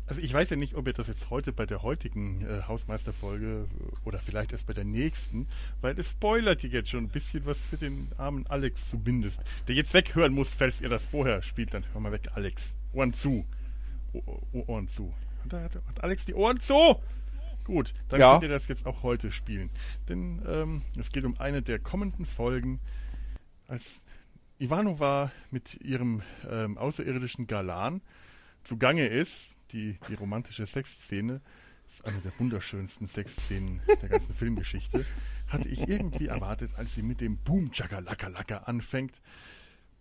Also ich weiß ja nicht, ob ihr das jetzt heute bei der heutigen äh, Hausmeisterfolge äh, oder vielleicht erst bei der nächsten, weil es spoilert hier jetzt schon ein bisschen was für den armen Alex zumindest. Der jetzt weghören muss, falls ihr das vorher spielt, dann hör mal weg, Alex. Ohren zu. Ohren zu. Hat, hat, hat Alex die Ohren zu? Gut, dann Ja. könnt ihr das jetzt auch heute spielen. Denn ähm, es geht um eine der kommenden Folgen, als Ivanova mit ihrem ähm, außerirdischen Galan zugange ist, die, die romantische Sexszene, ist eine der wunderschönsten Sexszenen der ganzen Filmgeschichte, hatte ich irgendwie erwartet, als sie mit dem Boom Chakalaka Laka anfängt.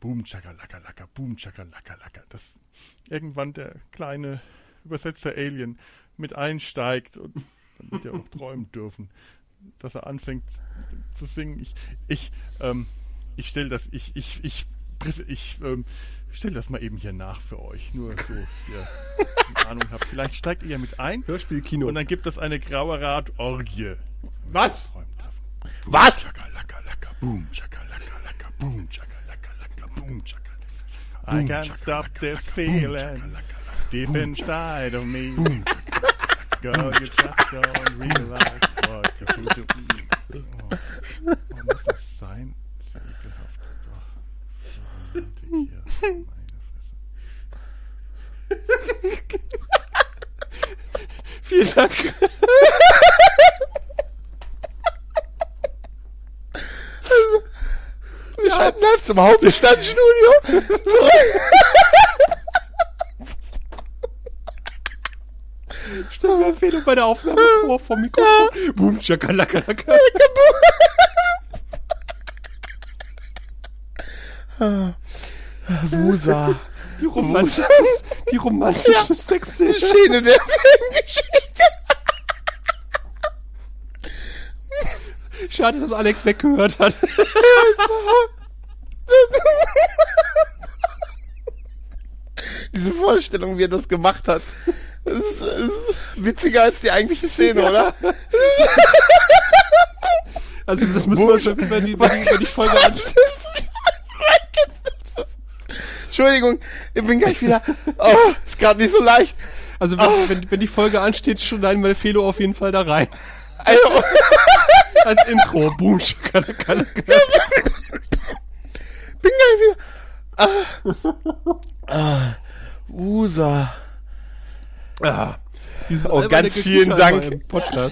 Boom Chakalaka Laka, Boom Chakalaka Laka, dass irgendwann der kleine Übersetzer Alien mit einsteigt und dann wird er auch träumen dürfen, dass er anfängt zu singen. Ich, ich, ähm, ich stelle das, ich, ich, ich, ich, ähm, stelle das mal eben hier nach für euch. Nur so, dass ihr eine Ahnung habt. Vielleicht steigt ihr ja mit ein Hörspielkino. und dann gibt es eine graue Radorgie. Was? Was? Chakalaka, laka, boom, chakalaka, laka, boom, chakalaka, laka, boom, chakalaka. I can't stop this feeling deep inside of me. Girl, you just don't realize what you do. Oh, oh, muss das sein? Das ist ja ekelhaft. Ach, so romantik hier. Meine Fresse. Vielen Dank. Wir schalten live zum Hauptstadtstudio. Stell mir Felo bei der Aufnahme vor vom Mikrofon. Boom, Chakalaka. Wusa. Die romantische, die romantische Sexszene. Szene der Filmgeschichte. Schade, dass Alex weggehört hat. Diese Vorstellung, wie er das gemacht hat. Ist, ist witziger als die eigentliche Szene, oder? Also das müssen wir uns auf jeden Fall die, wenn die, wenn die Folge an. Entschuldigung, ich bin gleich wieder. Oh, ist gerade nicht so leicht. Also wenn, wenn, wenn die Folge ansteht, schneiden wir Felo auf jeden Fall da rein. Also, Als Intro. Boom, Chakalaka. bin gleich wieder. Ah, ah, Usa. Ah, dieses Oh, ganz vielen Dank.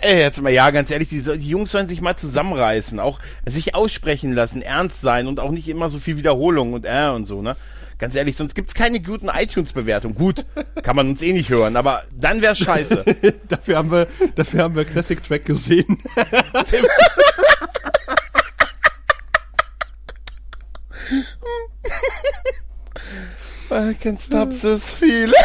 Ey, jetzt mal, ja, ganz ehrlich, die, die Jungs sollen sich mal zusammenreißen, auch sich aussprechen lassen, ernst sein und auch nicht immer so viel Wiederholung und äh und so, ne? Ganz ehrlich, sonst gibt's keine guten iTunes-Bewertungen. Gut, kann man uns eh nicht hören, aber dann wär's scheiße. Dafür haben wir, dafür haben wir Classic Track gesehen. I can't stop this feeling.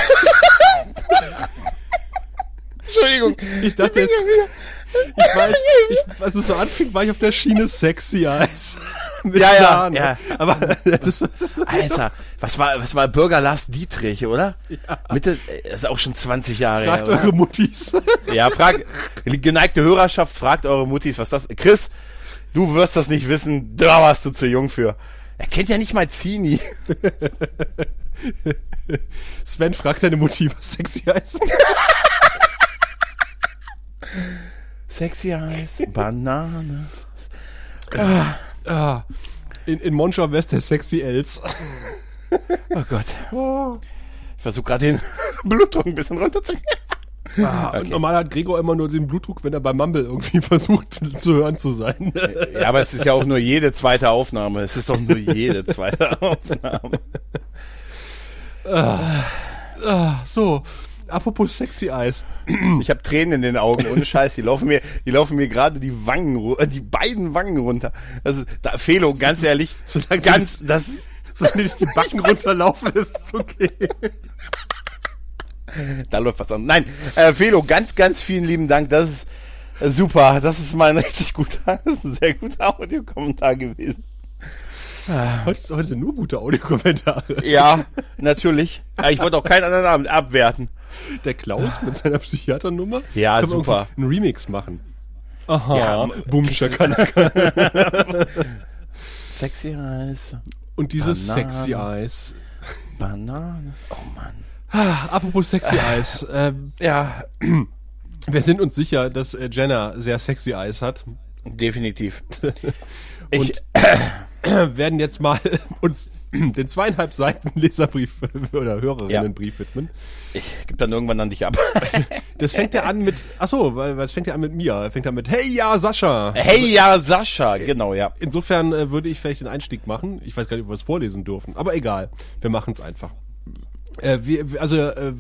Entschuldigung. Ich dachte, es, ich weiß, ich, als es so anfing, war ich auf der Schiene Sexy Eyes. Mit Ja, ja, Sahne. ja. Aber das, Alter, was war, was war Bürger Lars Dietrich, oder? Mitte, äh, das ist auch schon 20 Jahre her, fragt oder? eure Muttis. Ja, frag, geneigte Hörerschaft, fragt eure Muttis, was das, Chris, du wirst das nicht wissen, da warst du zu jung für. Er kennt ja nicht mal Zini. Sven fragt deine Mutti, was Sexy war. Sexy Eyes, Banane. Ah, in, in Monschau West der Sexy Els. Oh Gott. Ich versuche gerade den Blutdruck ein bisschen runterzukriegen. Ah, Und normal hat Gregor immer nur den Blutdruck, wenn er bei Mumble irgendwie versucht zu hören zu sein. Ja, aber es ist ja auch nur jede zweite Aufnahme. Es ist doch nur jede zweite Aufnahme. Ah, so, apropos Sexy Eyes. Ich habe Tränen in den Augen, ohne Scheiß. Die laufen mir, die laufen mir gerade die Wangen, äh, die beiden Wangen runter. Das ist, da, Felo, ganz ehrlich, Solange ganz, das ist, Solange nicht die Backen runterlaufen, ist es okay. da läuft was an. Nein, äh, Felo, ganz, ganz vielen lieben Dank. Das ist äh, super. Das ist mal ein richtig guter, das ist ein sehr guter Audiokommentar gewesen. Heute, heute sind nur gute Audiokommentare. Ja, natürlich. Ich wollte auch keinen anderen Abend abwerten. Der Klaus mit seiner Psychiaternummer. Ja, Können wir super. Einen Remix machen. Aha, Ja, Boom Shakalaka. Sexy Eyes, Und dieses Banane. Sexy Eyes. Banane. Oh Mann. Ah, apropos Sexy Eyes. Ähm, Ja, wir sind uns sicher, dass äh, Jenna sehr Sexy Eyes hat. definitiv. Ich, Und werden jetzt mal uns den zweieinhalb Seiten Leserbrief oder Hörerinnenbrief widmen. ich gebe dann irgendwann an dich ab. Das fängt ja an mit, ach so, weil, weil es fängt ja an mit mir. Es fängt ja mit, hey ja, Sascha. Hey, ja, Sascha, genau, ja. Insofern äh, würde ich vielleicht den Einstieg machen. Ich weiß gar nicht, ob wir es vorlesen dürfen, aber egal. Wir machen es einfach. Äh, wir- also, äh,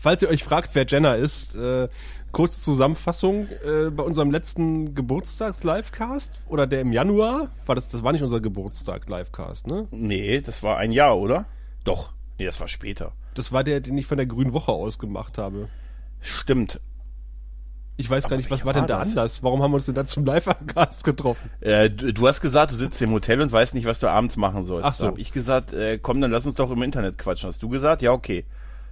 falls ihr euch fragt, wer Jenna ist, äh, kurze Zusammenfassung. Äh, bei unserem letzten Geburtstags-Livecast oder der im Januar, war das, das war nicht unser Geburtstag-Livecast, ne? Nee, das war ein Jahr, oder? Doch. Nee, das war später. Das war der, den ich von der Grünen Woche aus gemacht habe. Stimmt. Ich weiß gar nicht, was war denn das? Anlass? Warum haben wir uns denn da zum Livecast getroffen? Äh, du, du hast gesagt, du sitzt im Hotel und weißt nicht, was du abends machen sollst. Ach so. Da hab ich gesagt, äh, komm, dann lass uns doch im Internet quatschen. Hast du gesagt? Ja, okay.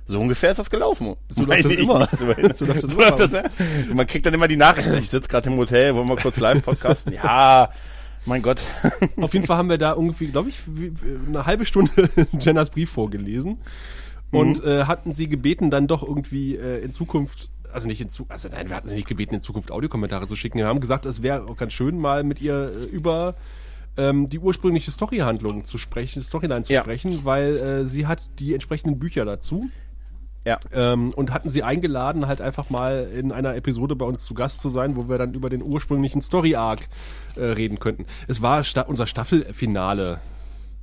So ungefähr ist das gelaufen. So läuft das immer. So, So läuft das so immer das, ja. Man kriegt dann immer die Nachricht. Ich sitze gerade im Hotel, wollen wir kurz live podcasten? Ja, mein Gott. Auf jeden Fall haben wir da irgendwie, glaube ich, wie- eine halbe Stunde Jennas Brief vorgelesen und Mhm. äh, hatten sie gebeten, dann doch irgendwie äh, in Zukunft, also nicht in Zukunft, also nein, wir hatten sie nicht gebeten, in Zukunft Audiokommentare zu schicken. Wir haben gesagt, es wäre auch ganz schön, mal mit ihr äh, über ähm, die ursprüngliche Storyhandlung zu sprechen, Storyline zu Ja. sprechen, weil äh, sie hat die entsprechenden Bücher dazu. Ja. Ähm, und hatten sie eingeladen, halt einfach mal in einer Episode bei uns zu Gast zu sein, wo wir dann über den ursprünglichen Story-Arc äh, reden könnten. Es war sta unser Staffelfinale.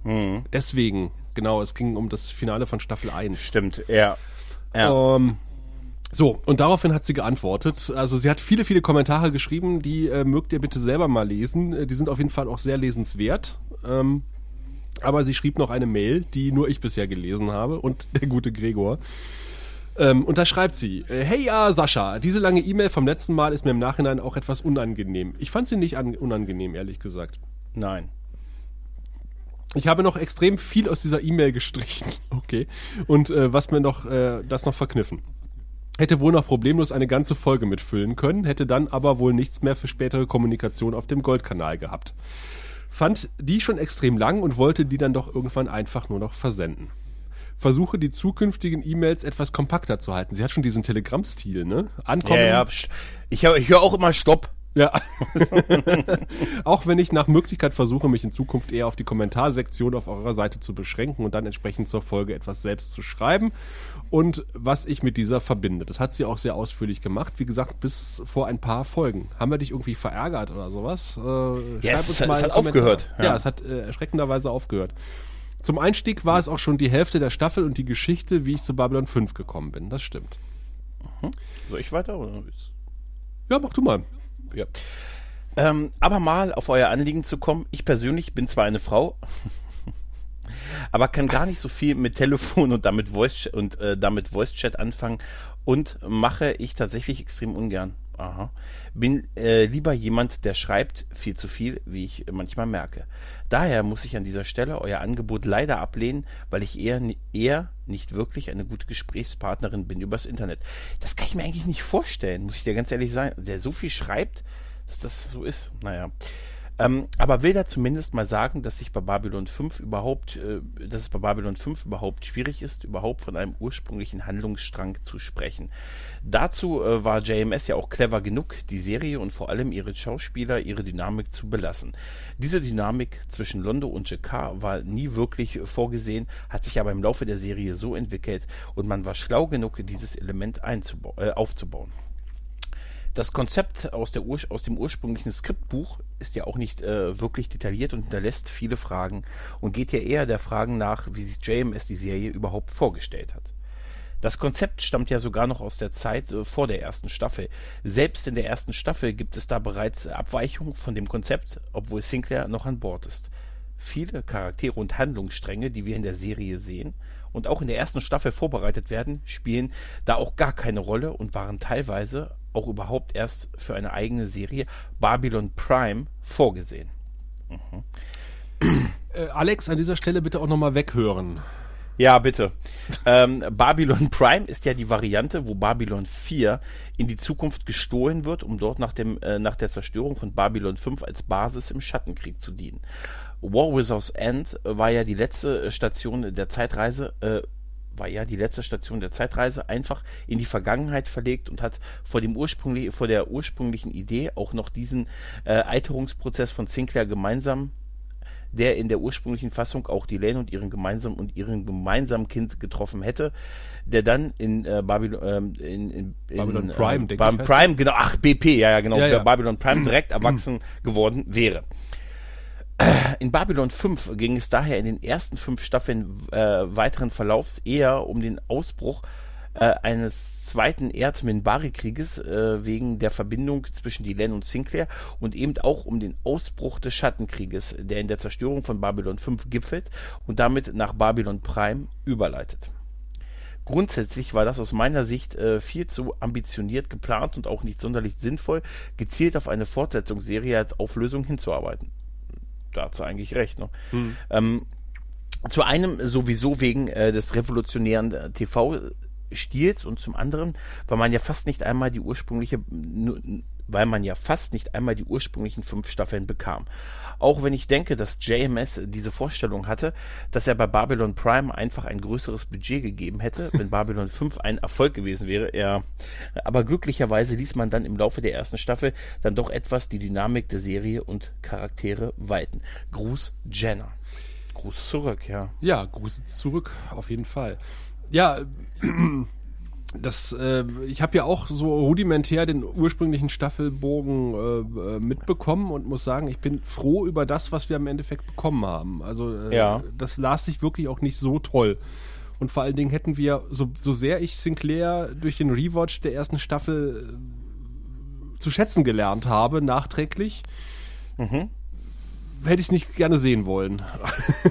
Mhm. Deswegen, genau, es ging um das Finale von Staffel 1. Stimmt, ja. Ja. Ähm, so, und daraufhin hat sie geantwortet. Also sie hat viele, viele Kommentare geschrieben, die äh, mögt ihr bitte selber mal lesen. Äh, Die sind auf jeden Fall auch sehr lesenswert. Ähm, aber sie schrieb noch eine Mail, die nur ich bisher gelesen habe und der gute Gregor. Ähm, und da schreibt sie, äh, hey ja, Sascha, diese lange E-Mail vom letzten Mal ist mir im Nachhinein auch etwas unangenehm. Ich fand sie nicht an unangenehm, ehrlich gesagt. Nein. Ich habe noch extrem viel aus dieser E-Mail gestrichen. Okay. Und äh, was mir noch, äh, das noch verkniffen. Hätte wohl noch problemlos eine ganze Folge mitfüllen können, hätte dann aber wohl nichts mehr für spätere Kommunikation auf dem Goldkanal gehabt. Fand die schon extrem lang und wollte die dann doch irgendwann einfach nur noch versenden. Versuche die zukünftigen E-Mails etwas kompakter zu halten. Sie hat schon diesen Telegram-Stil, ne? Ankommen. Ja, ja. Ich höre ich hör auch immer Stopp. Ja. auch wenn ich nach Möglichkeit versuche, mich in Zukunft eher auf die Kommentarsektion auf eurer Seite zu beschränken und dann entsprechend zur Folge etwas selbst zu schreiben und was ich mit dieser verbinde. Das hat sie auch sehr ausführlich gemacht. Wie gesagt, bis vor ein paar Folgen. Haben wir dich irgendwie verärgert oder sowas? Äh, schreib es uns hat- mal es hat aufgehört, Ja, ja. es hat äh, erschreckenderweise aufgehört. Zum Einstieg war es auch schon die Hälfte der Staffel und die Geschichte, wie ich zu Babylon 5 gekommen bin. Das stimmt. Soll ich weiter? Oder? Ja, mach du mal. Ja. Ähm, aber mal auf euer Anliegen zu kommen. Ich persönlich bin zwar eine Frau, aber kann gar nicht so viel mit Telefon und damit Voice und äh, damit Voice Chat anfangen und mache ich tatsächlich extrem ungern. Aha. Bin äh, lieber jemand, der schreibt viel zu viel, wie ich manchmal merke. Daher muss ich an dieser Stelle euer Angebot leider ablehnen, weil ich eher, eher nicht wirklich eine gute Gesprächspartnerin bin übers Internet. Das kann ich mir eigentlich nicht vorstellen, muss ich dir ganz ehrlich sagen. Der so viel schreibt, dass das so ist. Naja. Ähm, aber will da zumindest mal sagen, dass sich bei Babylon 5 überhaupt, äh, dass es bei Babylon 5 überhaupt schwierig ist, überhaupt von einem ursprünglichen Handlungsstrang zu sprechen. Dazu äh, war JMS ja auch clever genug, die Serie und vor allem ihre Schauspieler, ihre Dynamik zu belassen. Diese Dynamik zwischen Londo und Jakar war nie wirklich vorgesehen, hat sich aber im Laufe der Serie so entwickelt und man war schlau genug, dieses Element äh, aufzubauen. Das Konzept aus, der Ur aus dem ursprünglichen Skriptbuch ist ja auch nicht äh, wirklich detailliert und hinterlässt viele Fragen und geht ja eher der Fragen nach, wie sich JMS die Serie überhaupt vorgestellt hat. Das Konzept stammt ja sogar noch aus der Zeit äh, vor der ersten Staffel. Selbst in der ersten Staffel gibt es da bereits Abweichungen von dem Konzept, obwohl Sinclair noch an Bord ist. Viele Charaktere und Handlungsstränge, die wir in der Serie sehen und auch in der ersten Staffel vorbereitet werden, spielen da auch gar keine Rolle und waren teilweise auch überhaupt erst für eine eigene Serie, Babylon Prime, vorgesehen. Mhm. Äh, Alex, an dieser Stelle bitte auch nochmal weghören. Ja, bitte. ähm, Babylon Prime ist ja die Variante, wo Babylon 4 in die Zukunft gestohlen wird, um dort nach, dem, äh, nach der Zerstörung von Babylon 5 als Basis im Schattenkrieg zu dienen. War Without End war ja die letzte Station der Zeitreise, äh, war ja die letzte Station der Zeitreise einfach in die Vergangenheit verlegt und hat vor dem ursprünglich, vor der ursprünglichen Idee auch noch diesen äh, Alterungsprozess von Sinclair gemeinsam der in der ursprünglichen Fassung auch die Lane und ihren gemeinsamen und ihren gemeinsamen Kind getroffen hätte, der dann in äh, Babylon, ähm, in, in, in Babylon Prime, äh, Babylon Prime, genau, ach BP, ja, ja, genau, ja, ja. Babylon Prime direkt erwachsen geworden wäre. In Babylon 5 ging es daher in den ersten fünf Staffeln äh, weiteren Verlaufs eher um den Ausbruch äh, eines zweiten Erd-Minbari-Krieges äh, wegen der Verbindung zwischen Dylan und Sinclair und eben auch um den Ausbruch des Schattenkrieges, der in der Zerstörung von Babylon 5 gipfelt und damit nach Babylon Prime überleitet. Grundsätzlich war das aus meiner Sicht äh, viel zu ambitioniert geplant und auch nicht sonderlich sinnvoll, gezielt auf eine Fortsetzungsserie als Auflösung hinzuarbeiten dazu eigentlich recht. Ne? Hm. Ähm, zu einem sowieso wegen äh, des revolutionären äh, TV-Stils und zum anderen, weil man ja fast nicht einmal die ursprüngliche weil man ja fast nicht einmal die ursprünglichen fünf Staffeln bekam. Auch wenn ich denke, dass JMS diese Vorstellung hatte, dass er bei Babylon Prime einfach ein größeres Budget gegeben hätte, wenn Babylon 5 ein Erfolg gewesen wäre. Ja. Aber glücklicherweise ließ man dann im Laufe der ersten Staffel dann doch etwas die Dynamik der Serie und Charaktere weiten. Gruß Jenner. Gruß zurück, ja. Ja, Gruß zurück, auf jeden Fall. Ja, das, äh, ich habe ja auch so rudimentär den ursprünglichen Staffelbogen äh, äh, mitbekommen und muss sagen, ich bin froh über das, was wir im Endeffekt bekommen haben. Also äh, ja. das las sich wirklich auch nicht so toll. Und vor allen Dingen hätten wir, so, so sehr ich Sinclair durch den Rewatch der ersten Staffel äh, zu schätzen gelernt habe, nachträglich, mhm hätte ich es nicht gerne sehen wollen.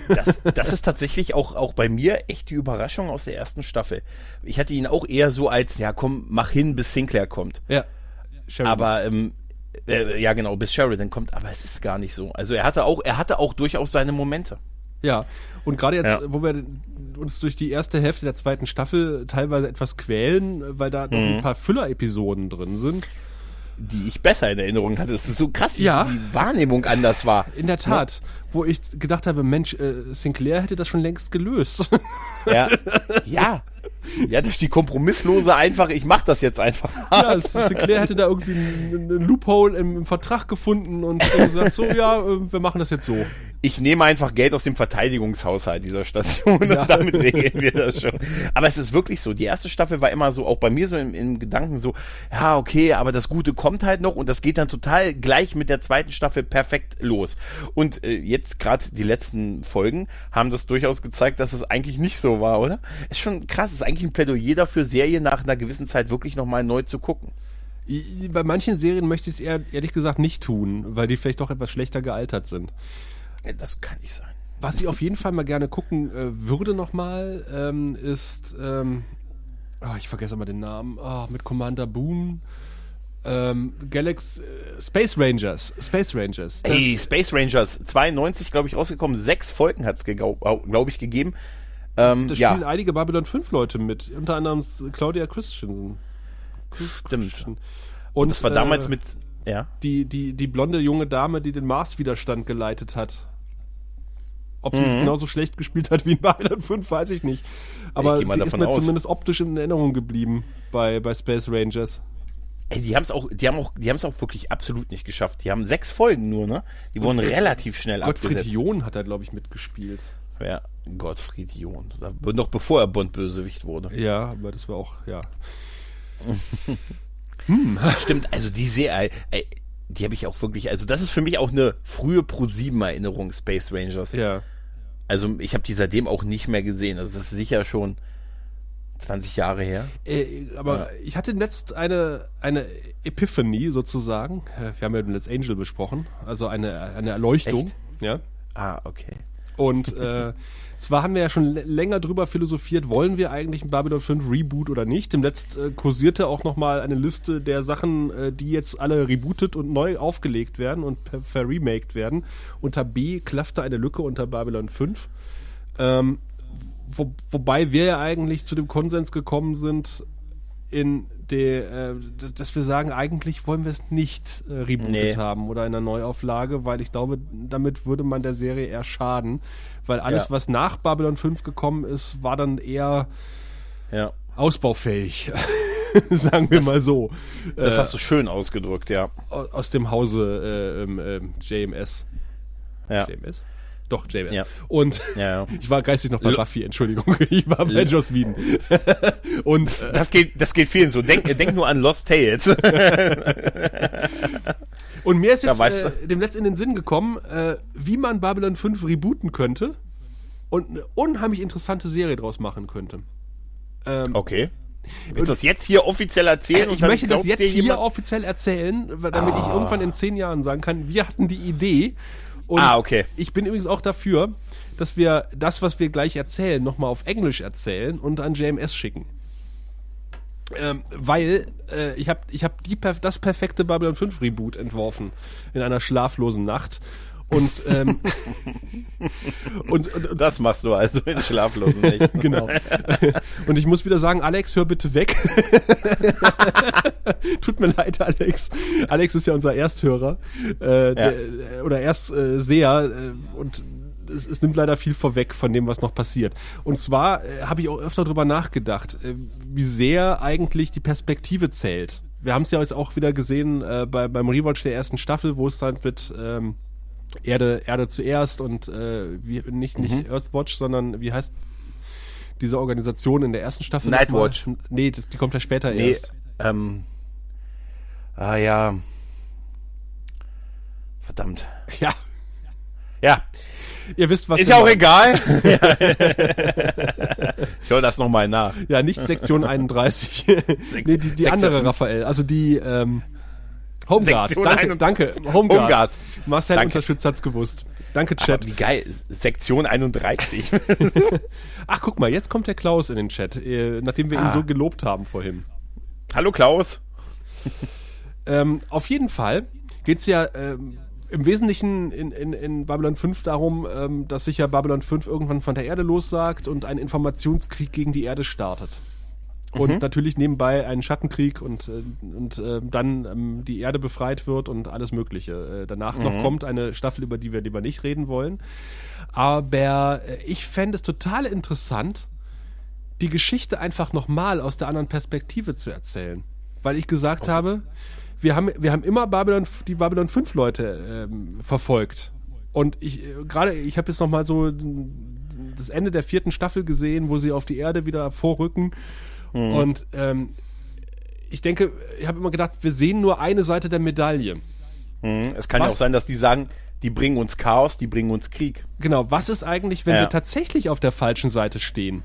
Das, das ist tatsächlich auch, auch bei mir echt die Überraschung aus der ersten Staffel. Ich hatte ihn auch eher so als, ja komm, mach hin, bis Sinclair kommt. Ja. Sheridan. Aber ähm, äh, ja genau, bis Sheridan kommt, aber es ist gar nicht so. Also er hatte auch, er hatte auch durchaus seine Momente. Ja, und gerade jetzt, ja. wo wir uns durch die erste Hälfte der zweiten Staffel teilweise etwas quälen, weil da noch mhm. ein paar Füller-Episoden drin sind die ich besser in Erinnerung hatte. Es ist so krass, wie ja. die Wahrnehmung anders war. In der Tat. Ja. Wo ich gedacht habe, Mensch, äh, Sinclair hätte das schon längst gelöst. Ja. Ja. Ja, durch die kompromisslose einfach, ich mach das jetzt einfach. Ja, Sinclair hätte da irgendwie einen, einen Loophole im, im, Vertrag gefunden und gesagt, so, ja, äh, wir machen das jetzt so ich nehme einfach Geld aus dem Verteidigungshaushalt dieser Station ja. und damit regeln wir das schon. Aber es ist wirklich so, die erste Staffel war immer so, auch bei mir so im, im Gedanken so, ja, okay, aber das Gute kommt halt noch und das geht dann total gleich mit der zweiten Staffel perfekt los. Und äh, jetzt gerade die letzten Folgen haben das durchaus gezeigt, dass es eigentlich nicht so war, oder? Ist schon krass, ist eigentlich ein Plädoyer dafür, Serien nach einer gewissen Zeit wirklich nochmal neu zu gucken. Bei manchen Serien möchte ich es eher, ehrlich gesagt nicht tun, weil die vielleicht doch etwas schlechter gealtert sind. Das kann nicht sein. Was ich auf jeden Fall mal gerne gucken äh, würde nochmal, ähm, ist, ähm, oh, ich vergesse mal den Namen, oh, mit Commander Boom. Ähm, Galaxy äh, Space Rangers. Space Rangers. Ey, Space Rangers. 92, glaube ich, rausgekommen. Sechs Folgen hat es, glaube ich, gegeben. Ähm, da spielen ja. einige Babylon 5 Leute mit. Unter anderem Claudia Christensen. Stimmt. Und, Und das war damals äh, mit Ja. Die, die, die blonde junge Dame, die den Mars-Widerstand geleitet hat. Ob sie es genauso schlecht gespielt hat wie in Babylon 5, weiß ich nicht. Aber mal sie ist mir aus. zumindest optisch in Erinnerung geblieben bei, bei Space Rangers. Ey, die haben es auch, die haben auch, die haben es auch wirklich absolut nicht geschafft. Die haben sechs Folgen nur, ne? Die wurden relativ schnell Gottfried abgesetzt. John hat da, glaube ich, mitgespielt. Ja, Gottfried John. Noch bevor er Bond-Bösewicht wurde. Ja, aber das war auch, ja. Stimmt, also die Serie, die habe ich auch wirklich, also das ist für mich auch eine frühe Pro-7-Erinnerung, Space Rangers. Ja. Also ich habe die seitdem auch nicht mehr gesehen. Also das ist sicher schon 20 Jahre her. Äh, aber ich hatte letzt eine, eine Epiphany sozusagen. Äh, Wir haben ja den Let's Angel besprochen. Also eine, eine Erleuchtung. Echt? Ja. Ah, okay. Und äh, zwar haben wir ja schon länger drüber philosophiert, wollen wir eigentlich ein Babylon 5 Reboot oder nicht. Dem letzt äh, kursierte auch nochmal eine Liste der Sachen, äh, die jetzt alle rebootet und neu aufgelegt werden und verremaked werden. Unter B klaffte eine Lücke unter Babylon 5. Ähm, wo, wobei wir ja eigentlich zu dem Konsens gekommen sind, in der, äh, dass wir sagen, eigentlich wollen wir es nicht äh, rebootet Nee. haben oder in einer Neuauflage, weil ich glaube, damit würde man der Serie eher schaden, weil alles, Ja. was nach Babylon 5 gekommen ist, war dann eher Ja. ausbaufähig, sagen wir mal so, Das äh, hast du schön ausgedrückt, ja. au- aus dem Hause äh, ähm, JMS. Ja. JMS? Doch, JMS. Ja. Und Ja, ja. ich war geistig noch bei L- Buffy, Entschuldigung. Ich war bei Joss Whedon. Und äh, Das geht, das geht vielen so. Denk, denk nur an Lost Tales. Und mir ist Ja, jetzt äh, dem letzten in den Sinn gekommen, äh, wie man Babylon 5 rebooten könnte und eine unheimlich interessante Serie draus machen könnte. Ähm, Okay. Willst du das jetzt hier offiziell erzählen? ich und dann möchte das jetzt hier jemand- offiziell erzählen, damit ich irgendwann in zehn Jahren sagen kann, wir hatten die Idee. Und Ah, okay. ich bin übrigens auch dafür, dass wir das, was wir gleich erzählen, nochmal auf Englisch erzählen und an JMS schicken. Ähm, weil äh, ich habe ich hab die, das perfekte Babylon 5 Reboot entworfen in einer schlaflosen Nacht. Und, ähm, und, und, und Das machst du also in schlaflosen Nächten. genau. Und ich muss wieder sagen, Alex, hör bitte weg. Tut mir leid, Alex. Alex ist ja unser Ersthörer äh, der, oder Erstseher äh, und es, es nimmt leider viel vorweg von dem, was noch passiert. Und zwar äh, habe ich auch öfter drüber nachgedacht, äh, wie sehr eigentlich die Perspektive zählt. Wir haben es ja jetzt auch wieder gesehen äh, bei, beim Rewatch der ersten Staffel, wo es dann mit ähm, Erde, Erde zuerst und äh, wie, nicht, nicht Earthwatch, sondern wie heißt diese Organisation in der ersten Staffel? Nightwatch. Nee, das- die kommt ja später Nee, erst. ähm. Ah ja. Verdammt. Ja, Ja, ihr wisst, was ist ja auch meinen. egal. ich höre das nochmal nach. Ja, nicht Sektion 31. nee, die, die Sektion- andere Raphael, also die ähm, Homeguard. Sektion danke, 31. danke. Homeguard. Homeguard. Marcel Danke. Unterstütz hat's gewusst. Danke, Aber Chat. wie geil. Sektion 31. Ach, guck mal, jetzt kommt der Klaus in den Chat, äh, nachdem wir ihn Ah. so gelobt haben vorhin. Hallo Klaus. Ähm, auf jeden Fall geht's ja ähm, im Wesentlichen in, in, in Babylon 5 darum, ähm, dass sich ja Babylon 5 irgendwann von der Erde lossagt und ein Informationskrieg gegen die Erde startet. Und natürlich nebenbei einen Schattenkrieg und, äh, und äh, dann ähm, die Erde befreit wird und alles Mögliche. Äh, danach noch kommt eine Staffel, über die wir lieber nicht reden wollen. Aber äh, ich fände es total interessant, die Geschichte einfach nochmal aus der anderen Perspektive zu erzählen. Weil ich gesagt habe, wir haben, wir haben immer Babylon, die Babylon 5 Leute ähm, verfolgt. Und ich, äh, gerade, ich habe jetzt nochmal so das Ende der vierten Staffel gesehen, wo sie auf die Erde wieder vorrücken. Und ähm, ich denke, ich habe immer gedacht, wir sehen nur eine Seite der Medaille. Hm, Es kann ja Was? auch sein, dass die sagen, die bringen uns Chaos, die bringen uns Krieg. Genau, was ist eigentlich, wenn Ja. wir tatsächlich auf der falschen Seite stehen?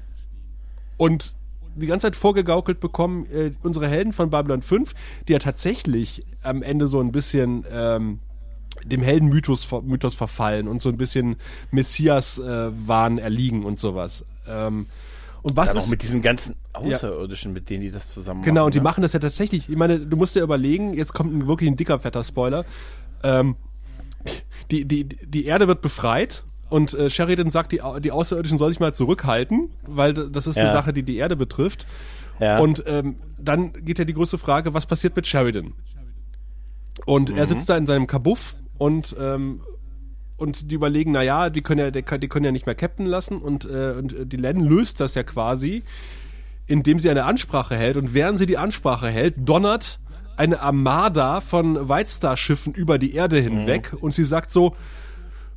Und die ganze Zeit vorgegaukelt bekommen, äh, unsere Helden von Babylon 5, die ja tatsächlich am Ende so ein bisschen ähm, dem Heldenmythos Mythos verfallen und so ein bisschen Messias-Wahn erliegen und sowas. Ähm, und was Dann ist auch mit diesen ganzen Außerirdischen, mit denen die das zusammen Genau, machen. und die ne? machen das ja tatsächlich. Ich meine, du musst dir überlegen, jetzt kommt ein, wirklich ein dicker, fetter Spoiler. Ähm, die, die, die Erde wird befreit und äh, Sheridan sagt, die, die Außerirdischen soll sich mal zurückhalten, weil das ist eine Ja. Sache, die die Erde betrifft. Ja. Und ähm, dann geht ja die große Frage, was passiert mit Sheridan? Und er sitzt da in seinem Kabuff und ähm, und die überlegen, na ja, die können ja, die, können- ja nicht mehr Captain lassen und, äh, und äh, die Len löst das ja quasi, indem sie eine Ansprache hält und während sie die Ansprache hält, donnert eine Armada von White Star Schiffen über die Erde hinweg und sie sagt so,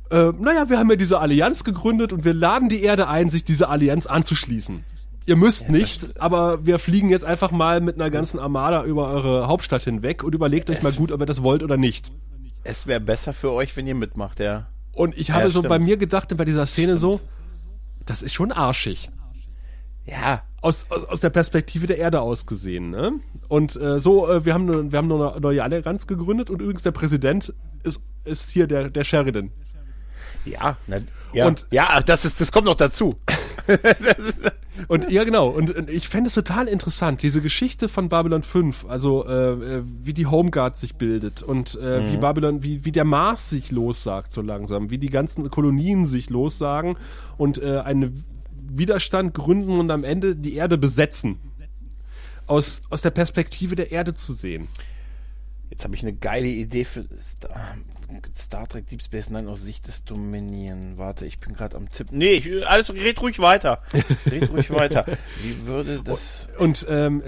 äh, naja, wir haben ja diese Allianz gegründet und wir laden die Erde ein, sich dieser Allianz anzuschließen. Ihr müsst nicht, aber wir fliegen jetzt einfach mal mit einer ganzen Armada über eure Hauptstadt hinweg und überlegt euch mal gut, ob ihr das wollt oder nicht. Es wäre besser für euch, wenn ihr mitmacht, ja. Und ich habe Ja, so stimmt. bei mir gedacht, bei dieser Szene so, das ist schon arschig. Ja, Aus, aus, aus der Perspektive der Erde aus gesehen, ne? Und äh, so, äh, wir haben wir haben eine neue Allianz gegründet und übrigens der Präsident ist, ist hier der, der Sheridan. ja, na, ja. Und- ja, das ist, das kommt noch dazu. Und ja, genau. Und, und ich fände es total interessant, diese Geschichte von Babylon 5, also äh, äh, wie die Homeguard sich bildet und äh, wie Babylon, wie, wie der Mars sich lossagt so langsam, wie die ganzen Kolonien sich lossagen und äh, einen Widerstand gründen und am Ende die Erde besetzen. Aus, aus der Perspektive der Erde zu sehen. Jetzt habe ich eine geile Idee für Star, Star Trek Deep Space Nine aus Sicht des Dominion. Warte, ich bin gerade am Tippen. Nee, ich, alles red ruhig weiter. Red ruhig weiter. Wie würde das Und ähm,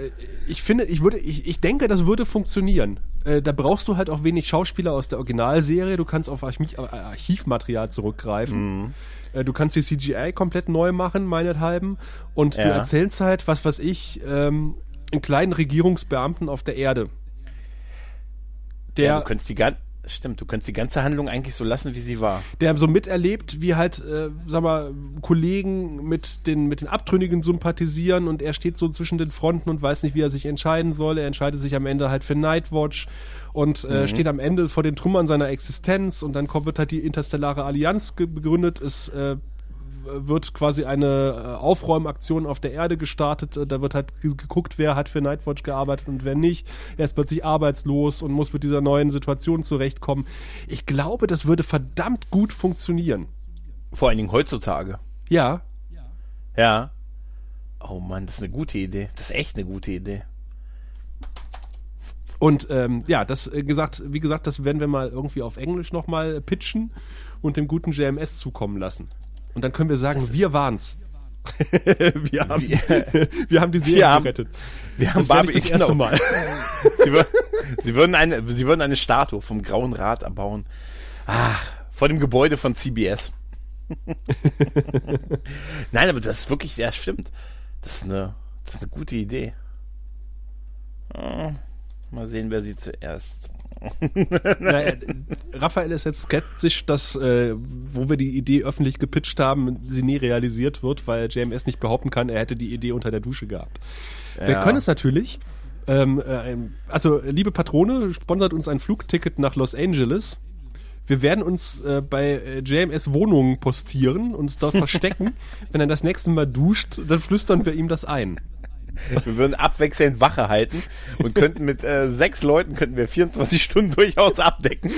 ich finde, ich würde, ich, ich denke, das würde funktionieren. Äh, da brauchst du halt auch wenig Schauspieler aus der Originalserie. Du kannst auf Archiv, Archivmaterial zurückgreifen. Äh, du kannst die CGI komplett neu machen, meinethalben. Und du Ja. erzählst halt, was weiß ich, ähm, einen kleinen Regierungsbeamten auf der Erde. Der, ja, du könntest die ganze Stimmt, du könntest die ganze Handlung eigentlich so lassen, wie sie war. der so miterlebt, wie halt, äh, sag mal, Kollegen mit den, mit den Abtrünnigen sympathisieren und er steht so zwischen den Fronten und weiß nicht, wie er sich entscheiden soll. Er entscheidet sich am Ende halt für Nightwatch und äh, steht am Ende vor den Trümmern seiner Existenz und dann kommt, wird halt die Interstellare Allianz ge- gegründet. Es äh, wird quasi eine äh, Aufräumaktion auf der Erde gestartet. Äh, Da wird halt ge- geguckt, wer hat für Nightwatch gearbeitet und wer nicht. Er ist plötzlich arbeitslos und muss mit dieser neuen Situation zurechtkommen. Ich glaube, das würde verdammt gut funktionieren. Vor allen Dingen heutzutage. Ja, Ja. Oh Mann, das ist eine gute Idee. Das ist echt eine gute Idee. und ähm, ja, das äh, gesagt, wie gesagt, das werden wir mal irgendwie auf Englisch nochmal pitchen und dem guten JMS zukommen lassen. Und dann können wir sagen, Das wir waren's. wir, haben, wir haben die Serie Wir haben- gerettet. Wir haben Barbie, das erste. Mal. Sie, wür sie, würden eine, sie würden eine Statue vom Grauen Rat erbauen. Ach, vor dem Gebäude von CBS. Nein, aber das ist wirklich, ja, stimmt. Das ist eine, das ist eine gute Idee. Hm, Mal sehen, wer sie zuerst. Naja, Raphael ist jetzt skeptisch, dass, äh, wo wir die Idee öffentlich gepitcht haben, sie nie realisiert wird, weil JMS nicht behaupten kann, er hätte die Idee unter der Dusche gehabt. Wir Ja. können es natürlich. Ähm, äh, also, liebe Patrone, sponsert uns ein Flugticket nach Los Angeles. Wir werden uns äh, bei äh, JMS Wohnungen postieren und uns dort verstecken. Wenn er das nächste Mal duscht, dann flüstern wir ihm das ein. Wir würden abwechselnd Wache halten und könnten mit äh, sechs Leuten könnten wir 24 Stunden durchaus abdecken.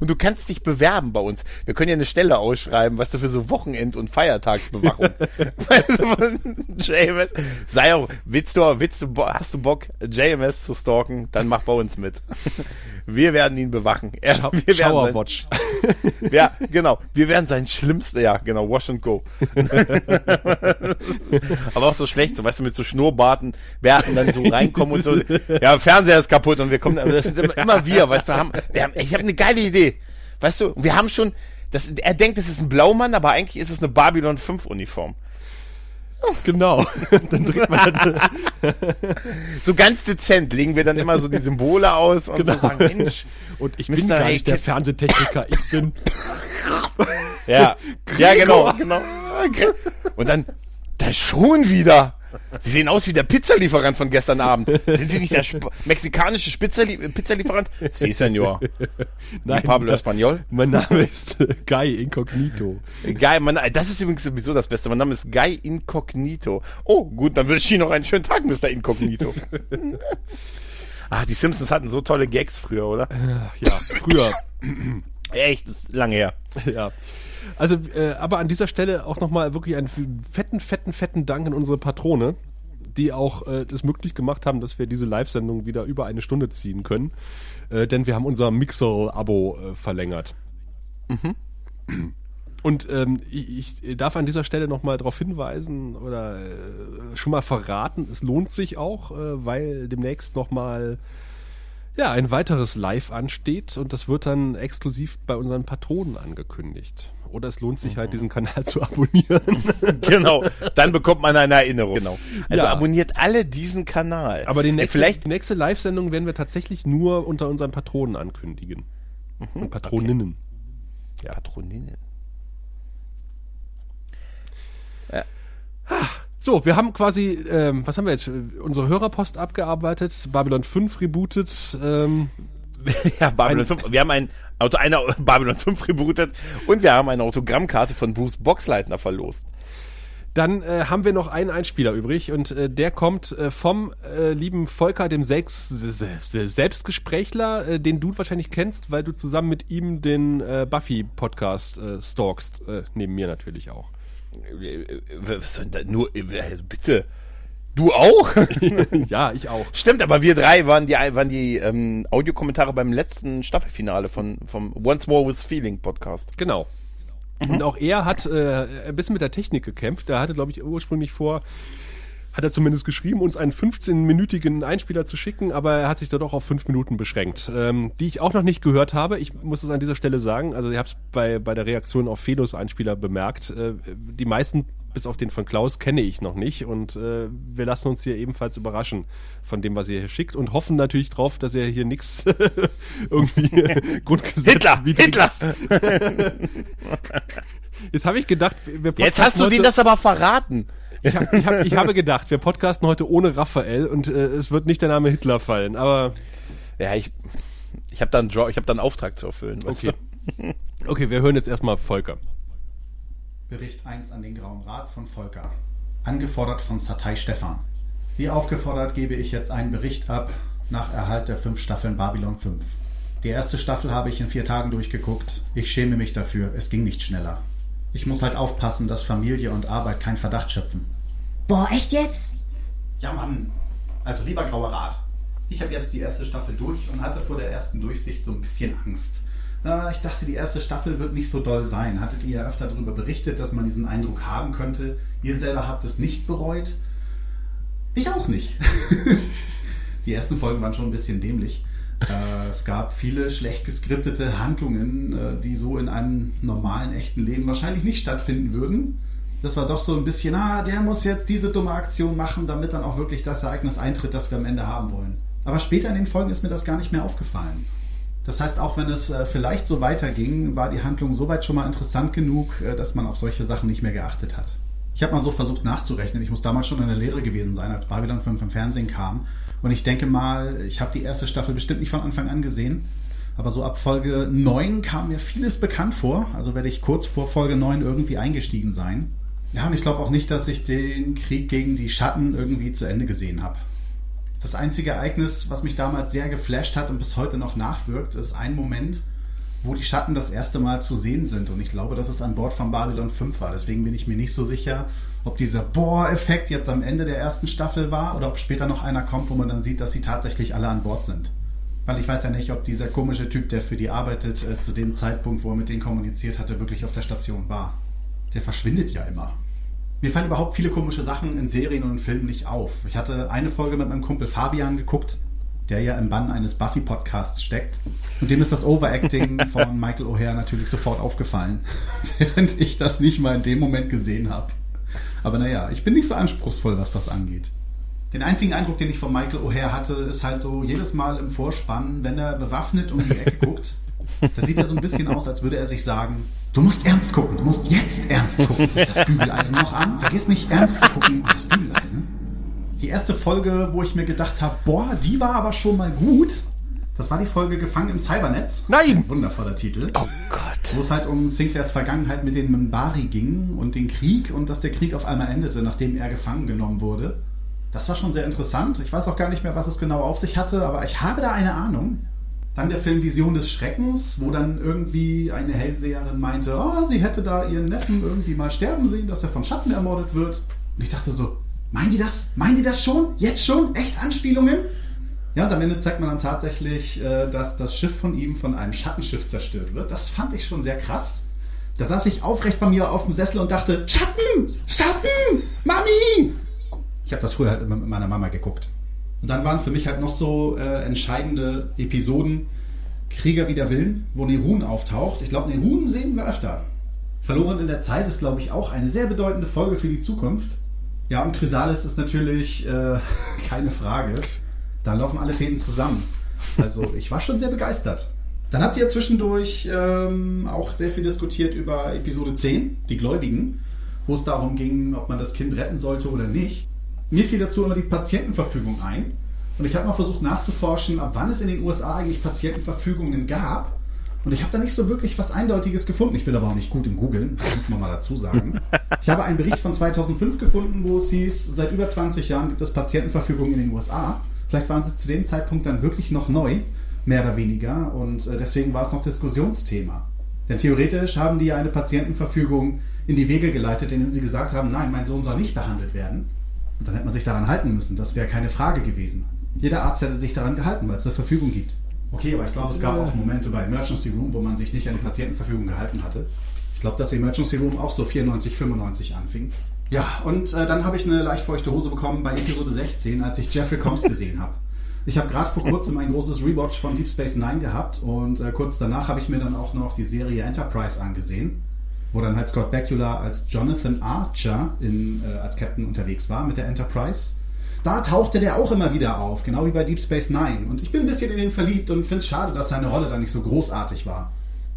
und du kannst dich bewerben bei uns. Wir können ja eine Stelle ausschreiben, was du für so Wochenend- und Feiertagsbewachung. weißt du, JMS. Sei auch, willst du, willst du, hast du Bock, JMS zu stalken, dann mach bei uns mit. Wir werden ihn bewachen. Er, Schau- wir werden sein, Showerwatch. ja, genau. Wir werden sein schlimmster, ja, genau, Wash and Go. Aber auch so schlecht, so, weißt du, mit so Schnurrbarten, Bärten dann so reinkommen und so. Ja, Fernseher ist kaputt und wir kommen, aber das sind immer, immer wir, weißt du, haben, wir haben ich habe eine geile Idee. Weißt du, wir haben schon, das, er denkt, es ist ein Blaumann, aber eigentlich ist es eine Babylon 5 Uniform. Genau. dann dreht man dann, So ganz dezent legen wir dann immer so die Symbole aus und Genau. so sagen, Mensch, und ich Mr. bin gar nicht der. Fernsehtechniker, ich bin Ja, ja, genau, genau. Und dann, da schon wieder. Sie sehen aus wie der Pizzalieferant von gestern Abend. Sind Sie nicht der Sp mexikanische Pizzalie Pizzalieferant? Sie, Senor. Nein, Pablo äh, Espanol? Mein Name ist äh, Guy Incognito. Guy, mein, das ist übrigens sowieso das Beste. Mein Name ist Guy Incognito. Oh, gut, dann wünsche ich Ihnen noch einen schönen Tag, Mr. Incognito. ah, die Simpsons hatten so tolle Gags früher, oder? Ja, früher. Echt, das ist lange her. ja. Also, äh, aber an dieser Stelle auch nochmal wirklich einen fetten, fetten, fetten Dank an unsere Patrone, die auch äh, das möglich gemacht haben, dass wir diese Live-Sendung wieder über eine Stunde ziehen können. Äh, denn wir haben unser Mixer-Abo äh, verlängert. Und ähm, ich, ich darf an dieser Stelle nochmal darauf hinweisen oder äh, schon mal verraten, es lohnt sich auch, äh, weil demnächst nochmal ja, ein weiteres Live ansteht und das wird dann exklusiv bei unseren Patronen angekündigt. Oder es lohnt sich halt, diesen Kanal zu abonnieren. genau, dann bekommt man eine Erinnerung. Genau. Also Ja. abonniert alle diesen Kanal. Aber die nächste, vielleicht die nächste Live-Sendung werden wir tatsächlich nur unter unseren Patronen ankündigen. und Patroninnen. Ja. Patroninnen. So, wir haben quasi, ähm, was haben wir jetzt? Unsere Hörerpost abgearbeitet, Babylon 5 rebootet. Ähm, Ja, Babylon Ein- 5. Wir haben ein Auto, eine Babylon 5 rebootet und wir haben eine Autogrammkarte von Bruce Boxleitner verlost. Dann äh, haben wir noch einen Einspieler übrig und äh, der kommt äh, vom äh, lieben Volker, dem Selbst, Selbstgesprächler, äh, den du wahrscheinlich kennst, weil du zusammen mit ihm den äh, Buffy-Podcast stalkst. Neben mir natürlich auch. Was soll denn da nur, bitte. Du auch? ja, ich auch. Stimmt, aber wir drei waren die, waren die ähm, Audiokommentare beim letzten Staffelfinale von, vom Once More with Feeling Podcast. Genau. Und auch er hat äh, ein bisschen mit der Technik gekämpft. Er hatte, glaube ich, ursprünglich vor, hat er zumindest geschrieben, uns einen 15-minütigen Einspieler zu schicken, aber er hat sich da doch auf fünf Minuten beschränkt, ähm, die ich auch noch nicht gehört habe. Ich muss es an dieser Stelle sagen, also ihr habt es bei, bei der Reaktion auf Fedos Einspieler bemerkt, äh, die meisten, bis auf den von Klaus, kenne ich noch nicht und äh, wir lassen uns hier ebenfalls überraschen von dem, was ihr hier schickt und hoffen natürlich drauf, dass ihr hier nichts irgendwie Grundgesetz Hitler! Hitler! Jetzt habe ich gedacht, wir Jetzt hast du denen das aber verraten. ich, hab, ich, hab, ich habe gedacht, wir podcasten heute ohne Raphael und äh, es wird nicht der Name Hitler fallen, aber Ja, ich, ich habe da einen ich habe da einen Auftrag zu erfüllen. weißt okay. Okay, wir hören jetzt erstmal Volker. Bericht 1 an den Grauen Rat von Volker. Angefordert von Satei Stefan. Wie aufgefordert gebe ich jetzt einen Bericht ab nach Erhalt der fünf Staffeln Babylon 5. Die erste Staffel habe ich in vier Tagen durchgeguckt. Ich schäme mich dafür, es ging nicht schneller. Ich muss halt aufpassen, dass Familie und Arbeit keinen Verdacht schöpfen. Boah, echt jetzt? Ja, Mann. Also lieber Grauer Rat. Ich habe jetzt die erste Staffel durch und hatte vor der ersten Durchsicht so ein bisschen Angst. Ich dachte, die erste Staffel wird nicht so doll sein. Hattet ihr ja öfter darüber berichtet, dass man diesen Eindruck haben könnte. Ihr selber habt es nicht bereut. Ich auch nicht. die ersten Folgen waren schon ein bisschen dämlich. Äh, es gab viele schlecht geskriptete Handlungen, äh, die so in einem normalen, echten Leben wahrscheinlich nicht stattfinden würden. Das war doch so ein bisschen, ah, der muss jetzt diese dumme Aktion machen, damit dann auch wirklich das Ereignis eintritt, das wir am Ende haben wollen. Aber später in den Folgen ist mir das gar nicht mehr aufgefallen. Das heißt, auch wenn es äh, vielleicht so weiterging, war die Handlung soweit schon mal interessant genug, äh, dass man auf solche Sachen nicht mehr geachtet hat. Ich habe mal so versucht nachzurechnen. Ich muss damals schon in der Lehre gewesen sein, als Babylon 5 im Fernsehen kam. Und ich denke mal, ich habe die erste Staffel bestimmt nicht von Anfang an gesehen. Aber so ab Folge 9 kam mir vieles bekannt vor. Also werde ich kurz vor Folge 9 irgendwie eingestiegen sein. Ja, und ich glaube auch nicht, dass ich den Krieg gegen die Schatten irgendwie zu Ende gesehen habe. Das einzige Ereignis, was mich damals sehr geflasht hat und bis heute noch nachwirkt, ist ein Moment, wo die Schatten das erste Mal zu sehen sind. Und ich glaube, dass es an Bord von Babylon 5 war. Deswegen bin ich mir nicht so sicher, ob dieser Boah-Effekt jetzt am Ende der ersten Staffel war oder ob später noch einer kommt, wo man dann sieht, dass sie tatsächlich alle an Bord sind. Weil ich weiß ja nicht, ob dieser komische Typ, der für die arbeitet, äh, zu dem Zeitpunkt, wo er mit denen kommuniziert hatte, wirklich auf der Station war. Der verschwindet ja immer. Mir fallen überhaupt viele komische Sachen in Serien und in Filmen nicht auf. Ich hatte eine Folge mit meinem Kumpel Fabian geguckt, der ja im Bann eines Buffy-Podcasts steckt. Und dem ist das Overacting von Michael O'Hare natürlich sofort aufgefallen, während ich das nicht mal in dem Moment gesehen habe. Aber naja, ich bin nicht so anspruchsvoll, was das angeht. Den einzigen Eindruck, den ich von Michael O'Hare hatte, ist halt so jedes Mal im Vorspann, wenn er bewaffnet um die Ecke guckt, da sieht er so ein bisschen aus, als würde er sich sagen, du musst ernst gucken, du musst jetzt ernst gucken. Ist das Bügeleisen noch an? Vergiss nicht ernst zu gucken, ist das Bügeleisen? Die erste Folge, wo ich mir gedacht habe, boah, die war aber schon mal gut. Das war die Folge Gefangen im Cybernetz. Nein! Ein wundervoller Titel. Oh Gott. Wo es halt um Sinclairs Vergangenheit mit den Minbari ging und den Krieg und dass der Krieg auf einmal endete, nachdem er gefangen genommen wurde. Das war schon sehr interessant. Ich weiß auch gar nicht mehr, was es genau auf sich hatte, aber ich habe da eine Ahnung. Dann der Film Vision des Schreckens, wo dann irgendwie eine Hellseherin meinte, oh, sie hätte da ihren Neffen irgendwie mal sterben sehen, dass er von Schatten ermordet wird. Und ich dachte so, Meinen die das? Meinen die das schon? Jetzt schon? Echt Anspielungen? Ja, und am Ende zeigt man dann tatsächlich, äh, dass das Schiff von ihm von einem Schattenschiff zerstört wird. Das fand ich schon sehr krass. Da saß ich aufrecht bei mir auf dem Sessel und dachte, Schatten! Schatten! Mami! Ich habe das früher halt mit meiner Mama geguckt. Und dann waren für mich halt noch so äh, entscheidende Episoden. Krieger wider Willen, wo Nerun auftaucht. Ich glaube, Nerun sehen wir öfter. Verloren in der Zeit ist, glaube ich, auch eine sehr bedeutende Folge für die Zukunft. Ja, und Chrysalis ist natürlich äh, keine Frage. Da laufen alle Fäden zusammen. Also ich war schon sehr begeistert. Dann habt ihr zwischendurch ähm, auch sehr viel diskutiert über Episode 10, die Gläubigen, wo es darum ging, ob man das Kind retten sollte oder nicht. Mir fiel dazu immer die Patientenverfügung ein. Und ich habe mal versucht nachzuforschen, ab wann es in den USA eigentlich Patientenverfügungen gab. Und ich habe da nicht so wirklich was Eindeutiges gefunden. Ich bin aber auch nicht gut im Googlen, das muss man mal dazu sagen. Ich habe einen Bericht von 2005 gefunden, wo es hieß, seit über 20 Jahren gibt es Patientenverfügungen in den USA. Vielleicht waren sie zu dem Zeitpunkt dann wirklich noch neu, mehr oder weniger. Und äh, deswegen war es noch Diskussionsthema. Denn theoretisch haben die ja eine Patientenverfügung in die Wege geleitet, indem sie gesagt haben, nein, mein Sohn soll nicht behandelt werden. Und dann hätte man sich daran halten müssen. Das wäre keine Frage gewesen. Jeder Arzt hätte sich daran gehalten, weil es eine Verfügung gibt. Okay, aber ich glaube, es gab auch Momente bei Emergency Room, wo man sich nicht an die Patientenverfügung gehalten hatte. Ich glaube, dass Emergency Room auch so 94, 95 anfing. Ja, und äh, dann habe ich eine leicht feuchte Hose bekommen bei Episode 16, als ich Jeffrey Combs gesehen habe. Ich habe gerade vor kurzem ein großes Rewatch von Deep Space Nine gehabt und äh, kurz danach habe ich mir dann auch noch die Serie Enterprise angesehen, wo dann halt Scott Bakula als Jonathan Archer in, äh, als Captain unterwegs war mit der Enterprise. Da tauchte der auch immer wieder auf, genau wie bei Deep Space Nine. Und ich bin ein bisschen in den verliebt und finde es schade, dass seine Rolle da nicht so großartig war.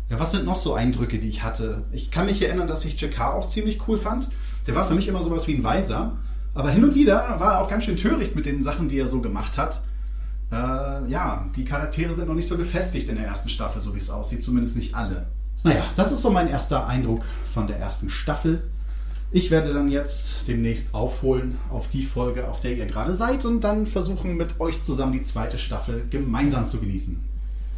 Ja, was sind noch so Eindrücke, die ich hatte? Ich kann mich erinnern, dass ich Jakar auch ziemlich cool fand. Der war für mich immer sowas wie ein Weiser. Aber hin und wieder war er auch ganz schön töricht mit den Sachen, die er so gemacht hat. Äh, ja, die Charaktere sind noch nicht so gefestigt in der ersten Staffel, so wie es aussieht. Zumindest nicht alle. Naja, das ist so mein erster Eindruck von der ersten Staffel. Ich werde dann jetzt demnächst aufholen auf die Folge, auf der ihr gerade seid und dann versuchen mit euch zusammen die zweite Staffel gemeinsam zu genießen.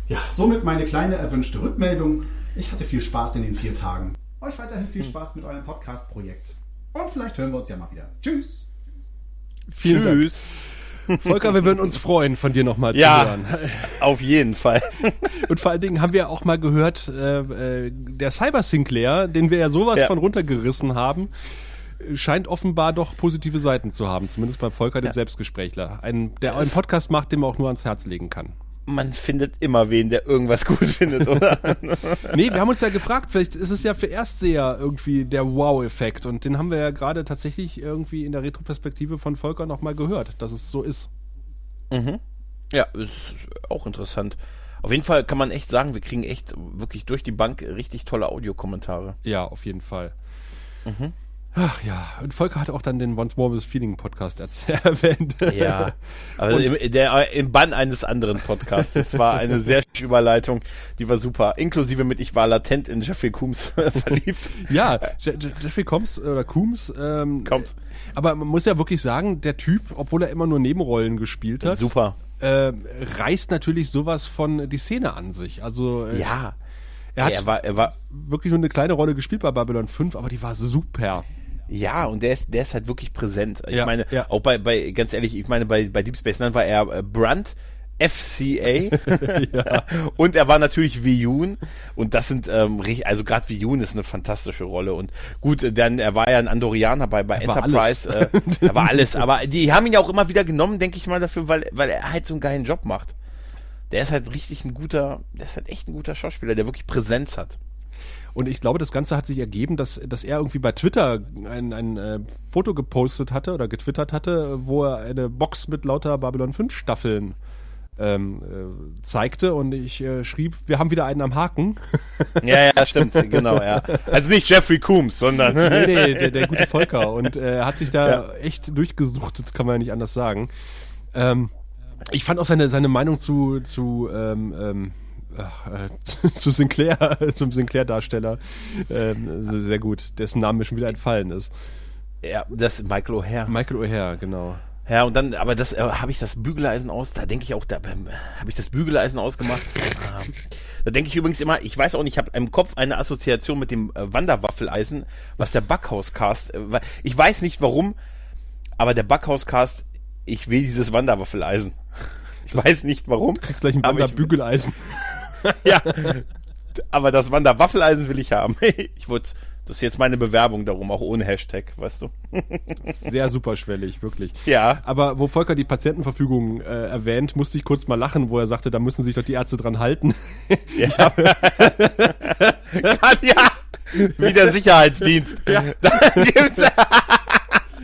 Ja, somit meine kleine erwünschte Rückmeldung. Ich hatte viel Spaß in den vier Tagen. Euch weiterhin viel Spaß mit eurem Podcast-Projekt. Und vielleicht hören wir uns ja mal wieder. Tschüss. Vielen Tschüss. Dank. Volker, wir würden uns freuen, von dir nochmal Ja, zu hören. auf jeden Fall. Und vor allen Dingen haben wir auch mal gehört, äh, äh, der Cyber Sinclair, den wir ja sowas Ja. von runtergerissen haben, scheint offenbar doch positive Seiten zu haben, zumindest bei Volker, dem Ja. Selbstgesprächler. Ein, der einen Podcast macht, den man auch nur ans Herz legen kann. Man findet immer wen, der irgendwas gut findet, oder? Nee, wir haben uns ja gefragt, vielleicht ist es ja für Erstseher irgendwie der Wow-Effekt und den haben wir ja gerade tatsächlich irgendwie in der Retroperspektive von Volker nochmal gehört, dass es so ist. Mhm. Ja, ist auch interessant. Auf jeden Fall kann man echt sagen, wir kriegen echt wirklich durch die Bank richtig tolle Audiokommentare. Ja, auf jeden Fall. Mhm. Ach ja, und Volker hat auch dann den Once More with Feeling Podcast erwähnt. Ja, aber im, der, im Bann eines anderen Podcasts. Das war eine sehr schöne Überleitung, die war super. Inklusive mit, ich war latent in Jeffrey Coombs verliebt. Ja, Je Je Jeffrey Combs oder Coombs. Ähm, Combs. Aber man muss ja wirklich sagen, der Typ, obwohl er immer nur Nebenrollen gespielt hat, Super. äh, reißt natürlich sowas von die Szene an sich. Also äh, Ja. er hat er war, er war, wirklich nur eine kleine Rolle gespielt bei Babylon 5, aber die war super. Ja, und der ist, der ist halt wirklich präsent. Ich Ja, meine, ja. auch bei, bei, ganz ehrlich, ich meine, bei, bei Deep Space Nine war er äh, Brunt, FCA Ja. und er war natürlich Viyun und das sind ähm, richtig, also gerade Viyun ist eine fantastische Rolle und gut, dann er war ja ein Andorianer bei bei Er Enterprise, äh, er war alles, aber die haben ihn ja auch immer wieder genommen, denke ich mal dafür, weil weil er halt so einen geilen Job macht. Der ist halt richtig ein guter, der ist halt echt ein guter Schauspieler, der wirklich Präsenz hat. Und ich glaube, das Ganze hat sich ergeben, dass, dass er irgendwie bei Twitter ein, ein äh, Foto gepostet hatte oder getwittert hatte, wo er eine Box mit lauter Babylon 5 Staffeln ähm, äh, zeigte und ich äh, schrieb, wir haben wieder einen am Haken. Ja, ja, stimmt, genau, ja. Also nicht Jeffrey Coombs, sondern nee, nee, der, der gute Volker. Und äh, er hat sich da Ja. echt durchgesuchtet, kann man ja nicht anders sagen. Ähm, ich fand auch seine, seine Meinung zu, zu, ähm, ähm, ach, äh, zu Sinclair, zum Sinclair-Darsteller ähm, sehr, gut, dessen Name mir schon wieder entfallen ist. ja, das ist Michael O'Hare. Michael O'Hare, genau. Ja, und dann, aber das äh, habe ich das Bügeleisen aus, da denke ich auch, da ähm, habe ich das Bügeleisen ausgemacht. Da denke ich übrigens immer, ich weiß auch nicht, ich habe im Kopf eine Assoziation mit dem äh, Wanderwaffeleisen, was der Backhauscast, äh, ich weiß nicht warum, aber der Backhauscast, ich will dieses Wanderwaffeleisen. Ich weiß nicht warum. Du kriegst gleich ein Wanderbügeleisen. Ja, aber das Wanderwaffeleisen will ich haben. Ich würde, das ist jetzt meine Bewerbung darum, auch ohne Hashtag, weißt du. Sehr superschwellig, wirklich. Ja. Aber wo Volker die Patientenverfügung äh, erwähnt, musste ich kurz mal lachen, wo er sagte, da müssen sich doch die Ärzte dran halten. Ja. ja. Wie der Sicherheitsdienst. Ja.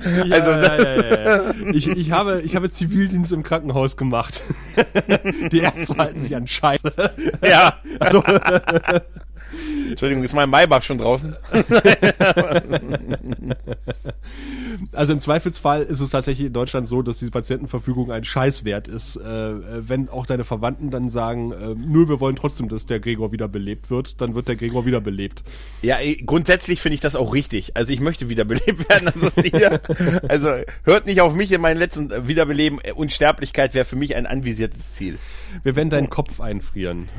Also, ja, ja, ja, ja. Ich, ich, habe, ich habe Zivildienst im Krankenhaus gemacht. Die Ärzte halten sich an Scheiße. Ja. Also, Entschuldigung, ist mein Maybach schon draußen? also im Zweifelsfall ist es tatsächlich in Deutschland so, dass diese Patientenverfügung ein Scheißwert ist. Äh, wenn auch deine Verwandten dann sagen, äh, nur wir wollen trotzdem, dass der Gregor wiederbelebt wird, dann wird der Gregor wiederbelebt. Ja, eh, grundsätzlich finde ich das auch richtig. Also ich möchte wiederbelebt werden. Also, hier, also hört nicht auf mich in meinen letzten äh, Wiederbeleben. Äh, Unsterblichkeit wäre für mich ein anvisiertes Ziel. Wir werden deinen Kopf einfrieren.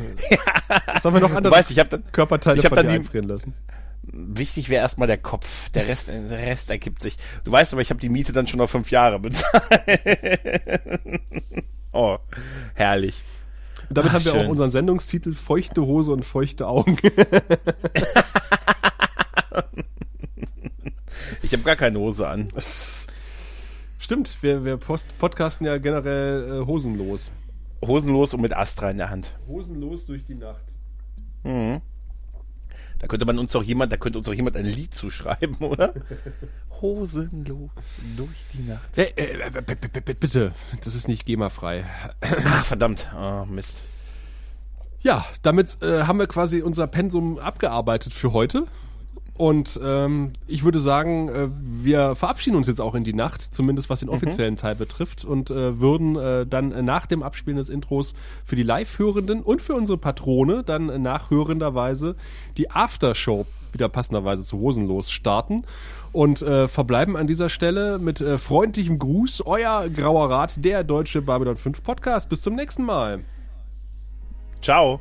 Sollen wir noch andere Du weißt, ich hab dann- Körperteile ich von dir einfrieren lassen? Wichtig wäre erstmal der Kopf. Der Rest, der Rest ergibt sich. Du weißt aber, ich habe die Miete dann schon auf fünf Jahre bezahlt. oh, herrlich. Und damit Ach, haben wir schön. auch unseren Sendungstitel Feuchte Hose und feuchte Augen. Ich habe gar keine Hose an. Stimmt, wir, wir post podcasten ja generell äh, hosenlos. Hosenlos und mit Astra in der Hand. Hosenlos durch die Nacht. Mhm. Da könnte man uns doch jemand, da könnte uns doch jemand ein Lied zuschreiben, oder? Hosenlos durch die Nacht. Äh, b- b- bitte, das ist nicht GEMA-frei. Ach, verdammt. Oh, Mist. Ja, damit äh, haben wir quasi unser Pensum abgearbeitet für heute. Und ähm, ich würde sagen, äh, wir verabschieden uns jetzt auch in die Nacht, zumindest was den offiziellen Teil betrifft, und äh, würden äh, dann nach dem Abspielen des Intros für die Live-Hörenden und für unsere Patrone dann nachhörenderweise die Aftershow wieder passenderweise zu Hosenlos starten und äh, verbleiben an dieser Stelle mit äh, freundlichem Gruß, euer Grauer Rat, der deutsche Babylon 5 Podcast. Bis zum nächsten Mal. Ciao.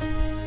thank you